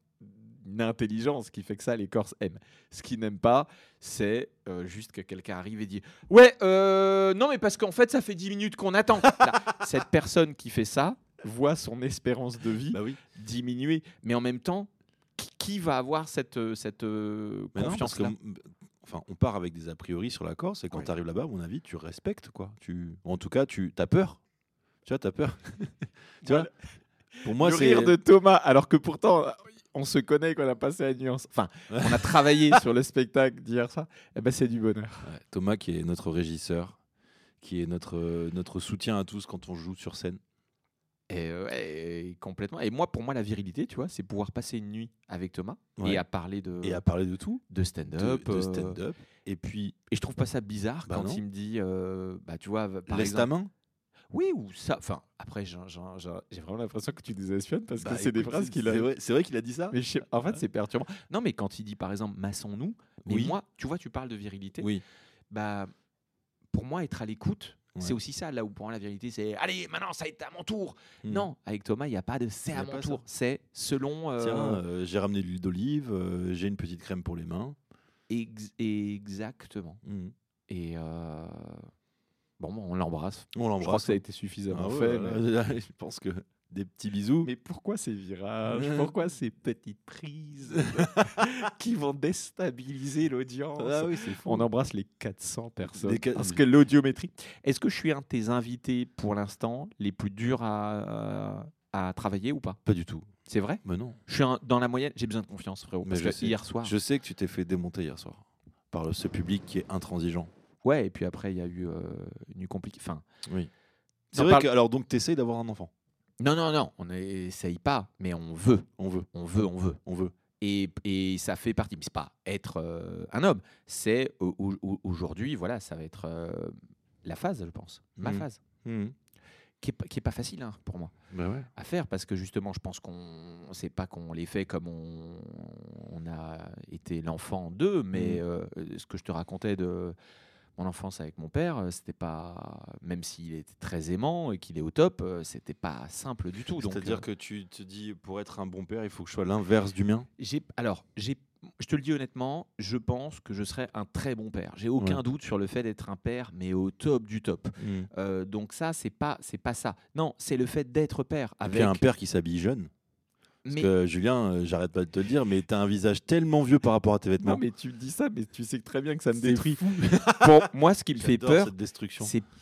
une intelligence qui fait que ça, les Corses aiment. Ce qu'ils n'aiment pas, c'est euh, juste que quelqu'un arrive et dit Ouais, euh, non, mais parce qu'en fait, ça fait 10 minutes qu'on attend. Là, cette personne qui fait ça voit son espérance de vie Bah oui. diminuer, mais en même temps, qui, qui va avoir cette, euh, cette confiance-là? m- enfin, on part avec des a priori sur la Corse, et quand Ouais. tu arrives là-bas, à mon avis, tu respectes, quoi. Tu, en tout cas, tu as peur. Tu vois, t'as peur. tu vois? Pour moi, le c'est. rire de Thomas, alors que pourtant on se connaît, qu'on a passé la nuance. Enfin, on a travaillé sur le spectacle d'hier soir. Eh ben, c'est du bonheur. Ouais, Thomas, qui est notre régisseur, qui est notre, euh, notre soutien à tous quand on joue sur scène. Et, euh, ouais, et complètement. Et moi, pour moi, la virilité, tu vois, c'est pouvoir passer une nuit avec Thomas Ouais. et à parler de, Et à parler de tout, de stand-up. de euh, stand-up. Et puis, et je trouve pas ça bizarre Bah quand non. il me dit, euh, bah, tu vois, par laisse ta exemple. main. Oui, ou ça. Enfin, après, j'ai vraiment l'impression que tu nous espionnes parce Bah, que c'est des phrases qu'il a. C'est vrai, qu'il a dit ça Mais je sais- en fait, c'est perturbant. Non, mais quand il dit, par exemple, maçons-nous, mais Oui. moi, tu vois, tu parles de virilité. Oui. Bah, pour moi, être à l'écoute, c'est aussi ça. Là où pour moi, la virilité, c'est allez, maintenant, ça a été à mon tour. Hmm. Non, avec Thomas, il n'y a pas de c'est à mon tour. C'est selon. euh, Tiens, euh, j'ai ramené de l'huile d'olive, euh, j'ai une petite crème pour les mains. ex- exactement. Hmm. Et bon, on l'embrasse. On Je crois l'embrasse. que ça a été suffisamment Ah fait. mais- Je pense que des petits bisous. Mais pourquoi ces virages? Pourquoi ces petites prises qui vont déstabiliser l'audience? Ah oui. On embrasse les 400 personnes. Parce que l'audiométrie. Est-ce que je suis un de tes invités pour l'instant les plus durs à, à travailler ou pas? Pas du tout. C'est vrai? Mais non. Je suis un- dans la moyenne. J'ai besoin de confiance, frérot. Mais Parce je que sais. hier soir. Je sais que tu t'es fait démonter hier soir par ce public qui est intransigeant. Ouais, et puis après, il y a eu euh, une compliquée. Enfin, Oui. C'est vrai parle- que alors donc t'essayes d'avoir un enfant? non, non, non, on n'essaye pas, mais on veut. On veut, On veut, on veut. on veut. Et, et ça fait partie. Mais c'est pas être euh, un homme. C'est au- au- au- aujourd'hui, voilà, ça va être euh, la phase, je pense. Ma Mhm. phase. Mhm. Qui est, pas- qui est pas facile hein, pour moi Bah ouais. à faire parce que justement, je pense qu'on c'est pas qu'on les fait comme on, on a été l'enfant d'eux, mais euh, ce que je te racontais de mon enfance avec mon père, euh, c'était pas même s'il était très aimant et qu'il est au top, euh, c'était pas simple du tout. C'est-à-dire euh, que tu te dis pour être un bon père, il faut que je sois l'inverse du mien? j'ai alors j'ai je te le dis honnêtement, je pense que je serais un très bon père. J'ai aucun Ouais. doute sur le fait d'être un père, mais au top du top. Euh, donc ça, c'est pas, c'est pas ça. Non, c'est le fait d'être père. Et Avec puis un père qui s'habille jeune. Parce mais, que Julien, euh, j'arrête pas de te le dire, mais t'as un visage tellement vieux par rapport à tes vêtements. non, mais tu dis ça, mais tu sais très bien que ça me détruit. Pour moi, ce qui me fait peur,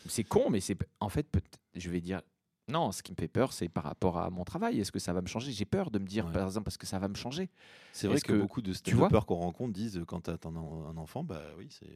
c'est con, mais c'est en fait, je vais dire. Non, ce qui me fait peur, c'est par rapport à mon travail. Est-ce que ça va me changer? J'ai peur de me dire, Ouais. par exemple, parce que ça va me changer. C'est vrai que, que- beaucoup de stand qu'on rencontre disent euh, quand tu as un, un enfant, bah oui, c'est-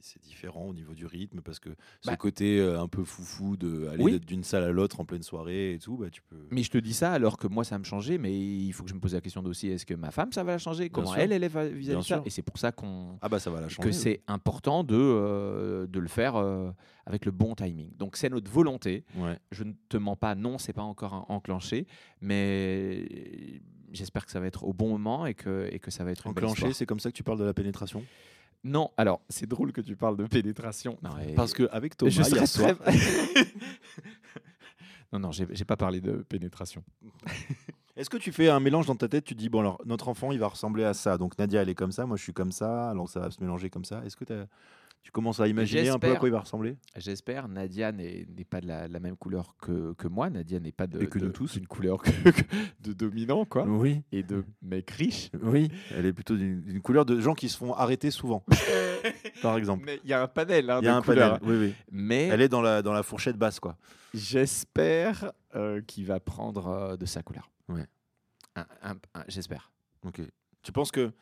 c'est différent au niveau du rythme parce que ce Bah. côté euh, un peu foufou de aller Oui. d'une salle à l'autre en pleine soirée et tout, bah tu peux. Mais je te dis ça alors que moi, ça me changer. Mais il faut que je me pose la question aussi est-ce que ma femme, ça va la changer? Comment elle, elle va- vis-à-vis de ça? Et c'est pour ça qu'on Ah bah ça va la changer. que c'est important de, euh, de le faire euh, avec le bon timing. Donc c'est notre volonté. Ouais. Je ne te mens pas, non, c'est pas encore en- enclenché, mais j'espère que ça va être au bon moment et que, et que ça va être Enclenché, c'est comme ça que tu parles de la pénétration? Non, alors c'est drôle que tu parles de pénétration. Non, et- Parce qu'avec Thomas, je hier serais soir, très- non, non, j'ai pas parlé de pénétration. est-ce que tu fais un mélange dans ta tête Tu dis, bon alors, notre enfant, il va ressembler à ça. Donc Nadia, elle est comme ça, moi je suis comme ça, alors ça va se mélanger comme ça. Est-ce que t'as- tu commences à imaginer un peu à quoi il va ressembler? J'espère. Nadia n'est pas de la, la même couleur que, que moi. Nadia n'est pas de, Et que de- nous tous. d'une couleur que- de dominant, quoi. Oui. Et de mec riche. Oui, elle est plutôt d'une couleur de gens qui se font arrêter souvent, par exemple. Mais il y a un panel hein, Il y a de un couleurs. panel. Oui, oui. Mais Elle est dans la, dans la fourchette basse, quoi. j'espère euh, qu'il va prendre euh, de sa couleur. Ouais. Un- un- un- j'espère. Ok. Tu penses que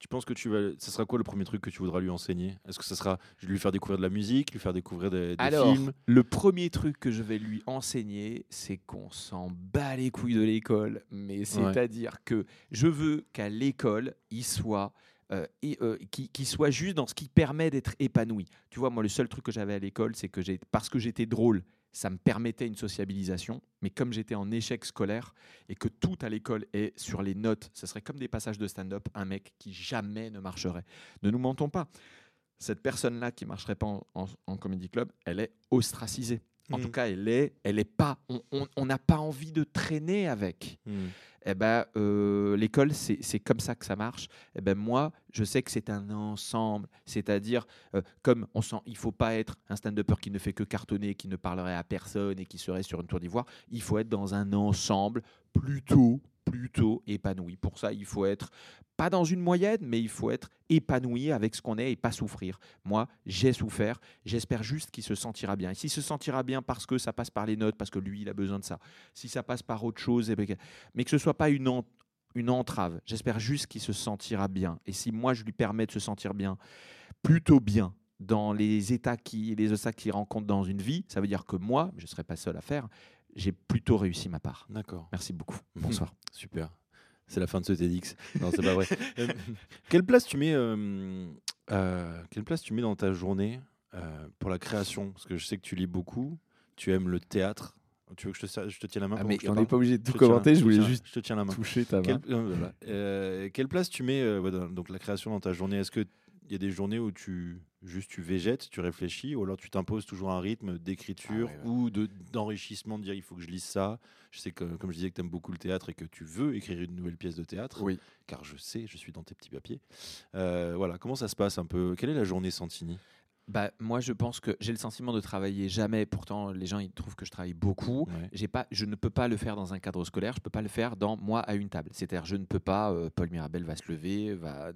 tu penses que tu vas, ce sera quoi le premier truc que tu voudras lui enseigner? Est-ce que ce sera lui faire découvrir de la musique, lui faire découvrir des, des Alors, films? le premier truc que je vais lui enseigner, c'est qu'on s'en bat les couilles de l'école. Mais c'est-à-dire que je veux qu'à l'école, il soit. euh, et, euh, qu'il qu'il soit juste dans ce qui permet d'être épanoui. Tu vois, moi, le seul truc que j'avais à l'école, c'est que j'ai, parce que j'étais drôle, ça me permettait une sociabilisation. Mais comme j'étais en échec scolaire et que tout à l'école est sur les notes, ce serait comme des passages de stand-up, un mec qui jamais ne marcherait. Ne nous mentons pas. Cette personne-là qui marcherait pas en, en, en comedy club, elle est ostracisée. En Mhm. tout cas, elle est, elle est pas. On- n'a pas envie de traîner avec. Hmm. Eh ben, euh, l'école, c'est comme ça que ça marche. Eh ben, moi, je sais que c'est un ensemble. C'est-à-dire, euh, comme on sent, il faut pas être un stand-upper qui ne fait que cartonner, qui ne parlerait à personne et qui serait sur une tour d'ivoire. Il faut être dans un ensemble plutôt, plutôt épanoui. Pour ça, il faut être pas dans une moyenne, mais il faut être épanoui avec ce qu'on est et pas souffrir. Moi, j'ai souffert. J'espère juste qu'il se sentira bien. Et s'il se sentira bien parce que ça passe par les notes, parce que lui, il a besoin de ça. Si ça passe par autre chose, eh ben, mais que ce soit pas une, en- une entrave. J'espère juste qu'il se sentira bien. Et si moi, je lui permets de se sentir bien, plutôt bien, dans les états qui, les obstacles qu'il rencontre dans une vie, ça veut dire que moi, je ne serai pas seul à faire, j'ai plutôt réussi ma part. D'accord. Merci beaucoup. Bonsoir. Super. C'est la fin de ce TEDx. Non, c'est pas vrai. Euh, quelle place tu mets euh, euh, Quelle place tu mets dans ta journée euh, pour la création? Parce que je sais que tu lis beaucoup. Tu aimes le théâtre. Tu veux que je te, je te tienne la main Ah, mais on n'est pas obligé de tout commenter. Je voulais tiens- juste Je te tiens la main. toucher ta main. Quelle, voilà. Quelle place tu mets ouais, dans- donc la création dans ta journée? Est-ce que y a des journées où tu juste tu végètes, tu réfléchis, ou alors tu t'imposes toujours un rythme d'écriture Ah ouais, ouais. ou de d'enrichissement, de dire il faut que je lise ça. Je sais que comme je disais que tu aimes beaucoup le théâtre et que tu veux écrire une nouvelle pièce de théâtre, Oui. car je sais, je suis dans tes petits papiers. Euh, voilà, comment ça se passe un peu? Quelle est la journée Santini? Bah, moi, je pense que j'ai le sentiment de travailler jamais. Pourtant, les gens ils trouvent que je travaille beaucoup. Ouais. J'ai pas, je ne peux pas le faire dans un cadre scolaire. Je peux pas le faire dans moi à une table. C'est-à-dire, je ne peux pas. euh, Paul Mirabel va se lever, va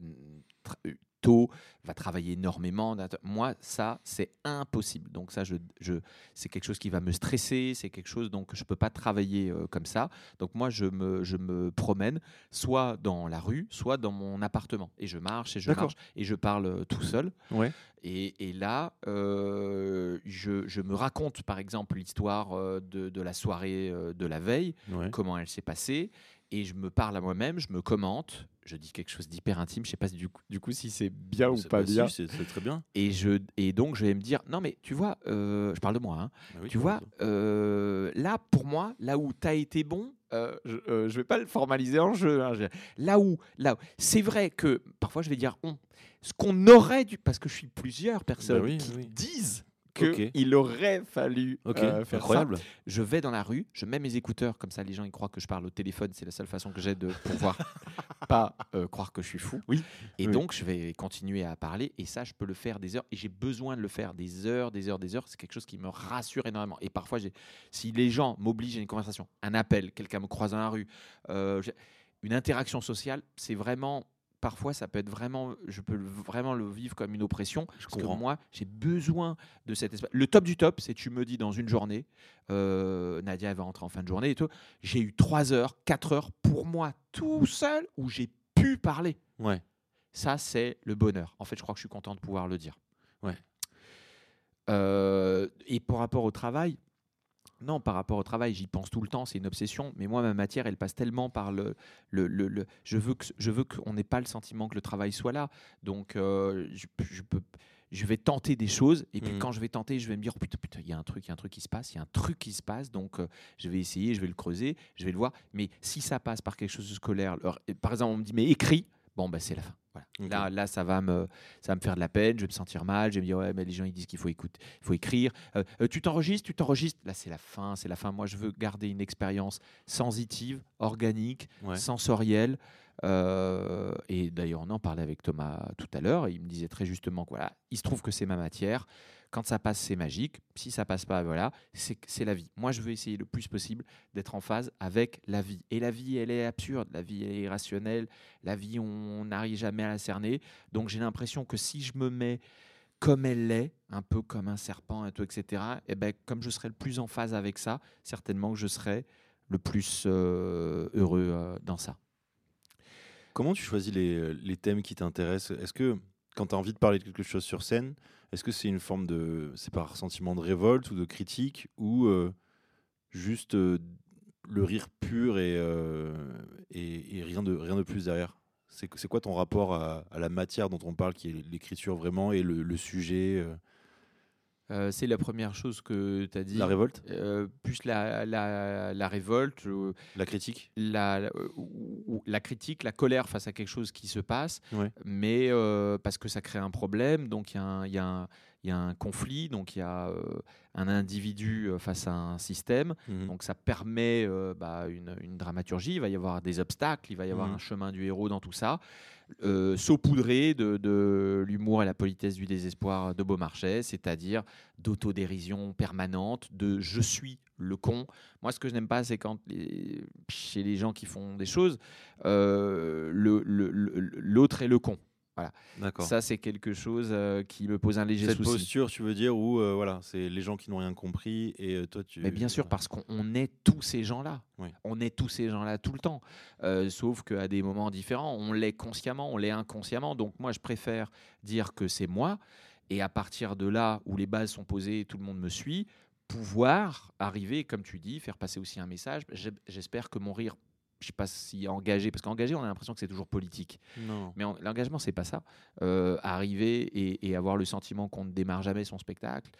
tôt, va travailler énormément. Moi, ça, c'est impossible. Donc ça, je, je, c'est quelque chose qui va me stresser. C'est quelque chose donc je peux pas travailler euh, comme ça. Donc moi, je me, je me promène soit dans la rue, soit dans mon appartement et je marche et je marche et je parle euh, tout seul. Ouais. Et, et là, euh, je, je me raconte par exemple l'histoire euh, de, de la soirée euh, de la veille, Ouais. comment elle s'est passée, et je me parle à moi-même, je me commente, je dis quelque chose d'hyper intime, je sais pas du coup, du coup si c'est bien ou pas bah, si, bien. C'est très bien. Et, je, et donc je vais me dire, non mais tu vois, euh, je parle de moi, hein, Bah oui, tu vois, euh, là, pour moi, là où tu as été bon, euh, je ne vais pas le formaliser en jeu. hein, je- là où, là, où- c'est vrai que parfois je vais dire on. Ce qu'on aurait dû, parce que je suis plusieurs personnes Bah oui, qui oui. disent Qu'il aurait fallu euh, faire ça. incroyable. Je vais dans la rue, je mets mes écouteurs, comme ça les gens ils croient que je parle au téléphone, c'est la seule façon que j'ai de pouvoir pas euh, croire que je suis fou. Oui, Et oui. donc je vais continuer à parler et ça je peux le faire des heures et j'ai besoin de le faire des heures, des heures, des heures. C'est quelque chose qui me rassure énormément. Et parfois si les gens m'obligent à une conversation, un appel, quelqu'un me croise dans la rue, euh, une interaction sociale, c'est vraiment parfois ça peut être vraiment, je peux vraiment le vivre comme une oppression. Je Parce que comprends. moi, j'ai besoin de cet espace. Le top du top, c'est tu me dis dans une journée, euh, Nadia elle va rentrer en fin de journée et tout, j'ai eu 3 heures, 4 heures pour moi tout seul où j'ai pu parler. Ouais. Ça, c'est le bonheur. En fait, je crois que je suis content de pouvoir le dire. Ouais. Euh, et par rapport au travail, non, par rapport au travail, j'y pense tout le temps, c'est une obsession. Mais moi, ma matière, elle passe tellement par le. le, le- le- je veux que je veux qu'on n'ait pas le sentiment que le travail soit là. Donc, euh, je, je peux. Je vais tenter des choses et puis Mhm. quand je vais tenter, je vais me dire oh, putain putain il y a un truc, il y a un truc qui se passe, il y a un truc qui se passe donc euh, je vais essayer, je vais le creuser, je vais le voir. Mais si ça passe par quelque chose de scolaire, alors, par exemple on me dit mais écris, bon bah c'est la fin. Voilà. Là là ça va me ça va me faire de la peine, je vais me sentir mal, je vais me dire ouais mais les gens ils disent qu'il faut écouter, il faut écrire. Euh, euh, tu t'enregistres, tu t'enregistres. Là c'est la fin, c'est la fin. Moi je veux garder une expérience sensitive, organique, Ouais. sensorielle. Euh, et d'ailleurs, on en parlait avec Thomas tout à l'heure. Il me disait très justement que voilà, il se trouve que c'est ma matière. Quand ça passe, c'est magique. Si ça passe pas, voilà, c'est la vie. Moi, je veux essayer le plus possible d'être en phase avec la vie. Et la vie, elle est absurde. La vie, est irrationnelle. La vie, on n'arrive jamais à la cerner. Donc, j'ai l'impression que si je me mets comme elle l'est, un peu comme un serpent, un peu, etc., et ben, comme je serai le plus en phase avec ça, certainement que je serai le plus euh, heureux euh, dans ça. Comment tu choisis les, les thèmes qui t'intéressent? Est-ce que quand tu as envie de parler de quelque chose sur scène, est-ce que c'est une forme de. C'est par sentiment de révolte ou de critique ou euh, juste euh, le rire pur et, euh, et, rien, de, rien de plus derrière? C'est, quoi ton rapport à, la matière dont on parle, qui est l'écriture vraiment et le sujet euh, c'est la première chose que tu as dit. La révolte Euh, plus la, la, la révolte, euh, La critique la, critique, la colère face à quelque chose qui se passe, Ouais. mais euh, parce que ça crée un problème, donc il y, y, a un- il y a un conflit, donc il y a euh, un individu euh, face à un système, Mhm. donc ça permet euh, bah, une, une dramaturgie, il va y avoir des obstacles, il va y avoir Mhm. un chemin du héros dans tout ça, euh, saupoudré de, de l'humour et la politesse du désespoir de Beaumarchais, c'est-à-dire d'autodérision permanente, de je suis le con. Moi, ce que je n'aime pas, c'est quand les- chez les gens qui font des choses, le- le- le- l'autre est le con. D'accord. Ça, c'est quelque chose euh, qui me pose un léger Cette souci. posture, tu veux dire, où euh, voilà, c'est les gens qui n'ont rien compris et euh, toi tu. Mais bien sûr, parce qu'on on est tous ces gens-là. Oui. On est tous ces gens-là tout le temps. Sauf qu'à des moments différents, on l'est consciemment, on l'est inconsciemment. Donc moi, je préfère dire que c'est moi. Et à partir de là où les bases sont posées, tout le monde me suit, pouvoir arriver, comme tu dis, faire passer aussi un message. J'espère que mon rire, je sais pas si engagé, parce qu'engagé, on a l'impression que c'est toujours politique. Non. Mais en- l'engagement, c'est pas ça. Euh, arriver et, et avoir le sentiment qu'on ne démarre jamais son spectacle,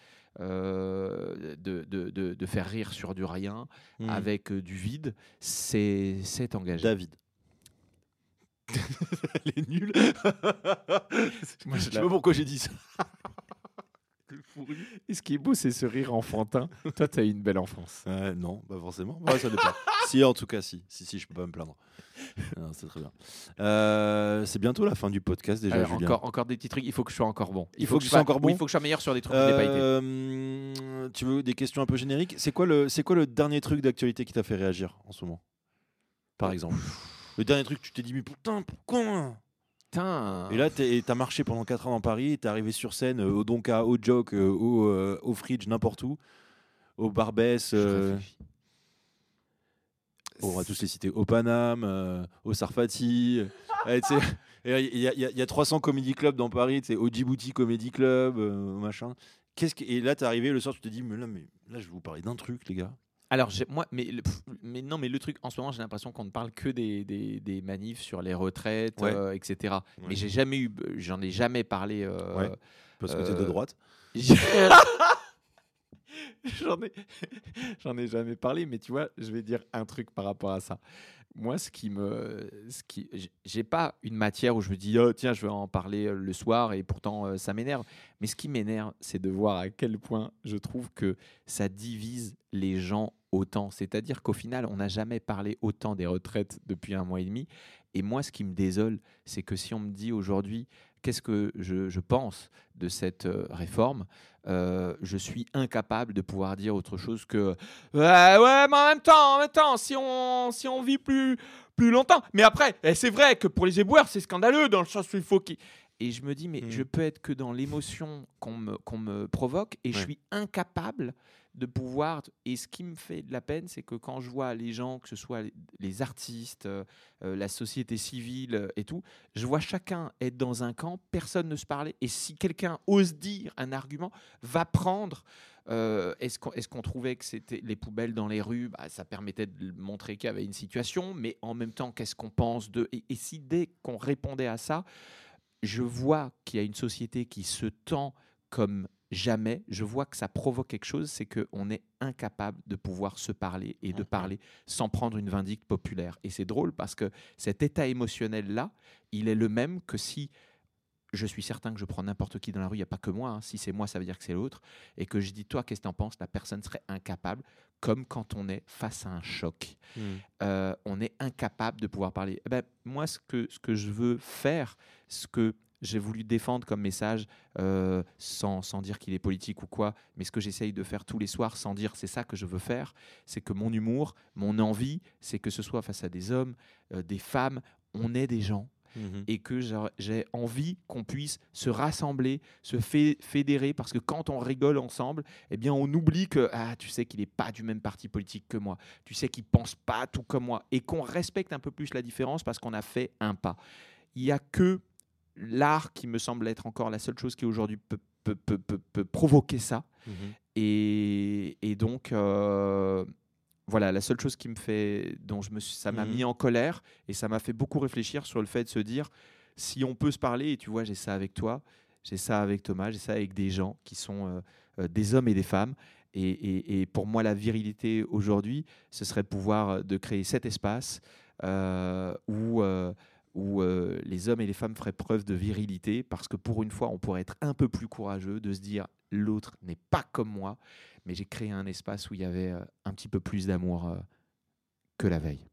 euh, de, de- de- de faire rire sur du rien, Mhm. avec euh, du vide, c'est c'est engagé. David. Elle est nulle. Moi, je sais pas pourquoi j'ai dit ça. Et ce qui est beau, c'est ce rire enfantin. Toi, tu as eu une belle enfance. Euh, non, pas forcément. Ouais, ça dépend. si, en tout cas, si. Si, si, je peux pas me plaindre. C'est très bien. Euh, c'est bientôt la fin du podcast déjà, Alors, Julien. encore, encore des petits trucs. Il faut que je sois encore bon. Il faut que je sois encore oui, bon Il faut que je sois meilleur sur des trucs que je n'ai pas été. Euh, tu veux des questions un peu génériques? C'est quoi le c'est quoi le dernier truc d'actualité qui t'a fait réagir en ce moment? Par exemple. Le dernier truc, tu t'es dit mais putain pourquoi? Putain. Et là t'es- t'as marché pendant 4 ans dans Paris, t'es arrivé sur scène euh, au Donka, au Joke, euh, au, euh, au Fridge, n'importe où, au Barbès, euh, on va tous les citer, au Paname, euh, au Sarfati. Il y, a- il y a- il y a 300 comedy clubs dans Paris, tu sais, au Djibouti Comedy Club, euh, machin. Qu'est-ce que... Et là, t'es arrivé le soir, tu te dis, mais là, mais là, je vais vous parler d'un truc, les gars. Alors, moi, mais, le- mais non, mais le truc, en ce moment, j'ai l'impression qu'on ne parle que des, des, des manifs sur les retraites, Ouais. euh, etc. Ouais. Mais j'ai jamais eu, j'en ai jamais parlé. euh, Ouais. Parce que t'es de Euh, droite. J'en ai, j'en ai jamais parlé, mais tu vois, je vais dire un truc par rapport à ça. Moi, ce qui me, ce qui, j'ai pas une matière où je me dis, oh, tiens, je vais en parler euh, le soir et pourtant euh, ça m'énerve. Mais ce qui m'énerve, c'est de voir à quel point je trouve que ça divise les gens autant. C'est-à-dire qu'au final, on n'a jamais parlé autant des retraites depuis un mois et demi. Et moi, ce qui me désole, c'est que si on me dit aujourd'hui, qu'est-ce que je, je pense de cette euh, réforme, euh, je suis incapable de pouvoir dire autre chose que ouais, ouais, mais en même temps, en même temps, si on, si on vit plus, plus longtemps. Mais après, eh, c'est vrai que pour les éboueurs, c'est scandaleux dans le sens où il faut qu'ils. Et je me dis, mais Mm. je peux être que dans l'émotion qu'on me, qu'on me provoque et je suis incapable de pouvoir. Et ce qui me fait de la peine, c'est que quand je vois les gens, que ce soit les- artistes, euh, euh, la société civile euh, et tout, je vois chacun être dans un camp, personne ne se parlait. Et si quelqu'un ose dire un argument, va prendre. Est-ce qu'on est-ce qu'on trouvait que c'était les poubelles dans les rues bah, Ça permettait de montrer qu'il y avait une situation, mais en même temps, qu'est-ce qu'on pense de. Et, et si dès qu'on répondait à ça, je vois qu'il y a une société qui se tend comme jamais, je vois que ça provoque quelque chose, c'est qu'on est incapable de pouvoir se parler et de parler sans prendre une vindicte populaire. Et c'est drôle parce que cet état émotionnel-là, il est le même que si je suis certain que je prends n'importe qui dans la rue, il n'y a pas que moi, hein. si c'est moi, ça veut dire que c'est l'autre, et que je dis, toi, qu'est-ce que tu en penses? La personne serait incapable, comme quand on est face à un choc euh, on est incapable de pouvoir parler. Eh ben, moi, ce que, ce que je veux faire, ce que j'ai voulu défendre comme message, euh, sans, sans dire qu'il est politique ou quoi, mais ce que j'essaye de faire tous les soirs sans dire c'est ça que je veux faire, c'est que mon humour, mon envie, c'est que ce soit face à des hommes, euh, des femmes, on est des gens Mhm. et que j'ai- envie qu'on puisse se rassembler, se fé- fédérer, parce que quand on rigole ensemble, eh bien, on oublie que ah, tu sais qu'il n'est pas du même parti politique que moi, tu sais qu'il pense pas tout comme moi, et qu'on respecte un peu plus la différence parce qu'on a fait un pas. Il y a que l'art qui me semble être encore la seule chose qui aujourd'hui peut, peut- peut- peut- peut provoquer ça. Mhm. Et, et donc, euh, voilà, la seule chose qui me fait, dont je me suis, ça m'a Mhm. mis en colère et ça m'a fait beaucoup réfléchir sur le fait de se dire, si on peut se parler, et tu vois, j'ai ça avec toi, j'ai ça avec Thomas, j'ai ça avec des gens qui sont euh, euh, des hommes et des femmes. Et, et- et pour moi, la virilité aujourd'hui, ce serait pouvoir de créer cet espace euh, où, où euh, les hommes et les femmes feraient preuve de virilité, parce que pour une fois, on pourrait être un peu plus courageux, de se dire l'autre n'est pas comme moi, mais j'ai créé un espace où il y avait euh, un petit peu plus d'amour euh, que la veille.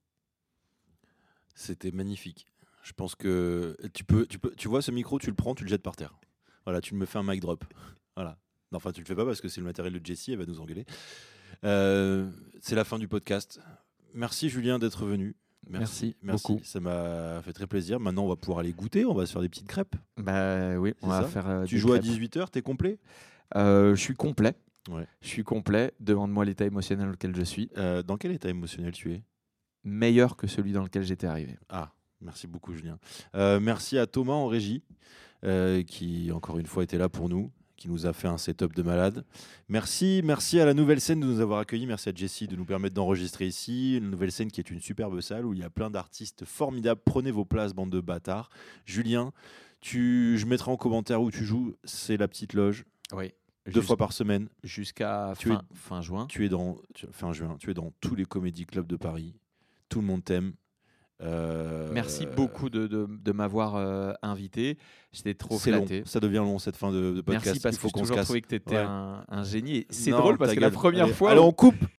C'était magnifique. Je pense que tu peux, tu peux, tu vois ce micro, tu le prends, tu le jettes par terre. Voilà, tu me fais un mic drop. Voilà. Non, enfin, tu le fais pas parce que c'est le matériel de Jessie, elle va nous engueuler. C'est la fin du podcast. Merci Julien d'être venu. Merci merci. beaucoup. Ça m'a fait très plaisir. Maintenant, on va pouvoir aller goûter. On va se faire des petites crêpes. Bah oui, on va faire. euh, tu joues à crêpes. 18h, t'es complet? Euh, je suis complet. Ouais. Je suis complet. Demande-moi l'état émotionnel dans lequel je suis. Euh, Dans quel état émotionnel tu es? Meilleur que celui dans lequel j'étais arrivé. Ah, merci beaucoup Julien. Merci à Thomas en régie, qui encore une fois était là pour nous, qui nous a fait un setup de malade. Merci, merci à la nouvelle scène de nous avoir accueillis. Merci à Jessie de nous permettre d'enregistrer ici. Une nouvelle scène qui est une superbe salle où il y a plein d'artistes formidables. Prenez vos places, bande de bâtards. Julien, tu, je mettrai en commentaire où tu joues. C'est la petite loge, Oui. deux fois par semaine. Jusqu'à fin, fin juin. Tu es dans tu- fin juin. Tu es dans tous les comédie clubs de Paris. Tout le monde t'aime. Euh, Merci beaucoup de, de- de m'avoir euh, invité. J'étais trop C'est long. flatté. Ça devient long cette fin de, de podcast. Merci parce Il faut qu'on se casse. trouvé que tu étais Ouais. un, un génie. C'est drôle parce que la première Allez, fois. Où- on coupe.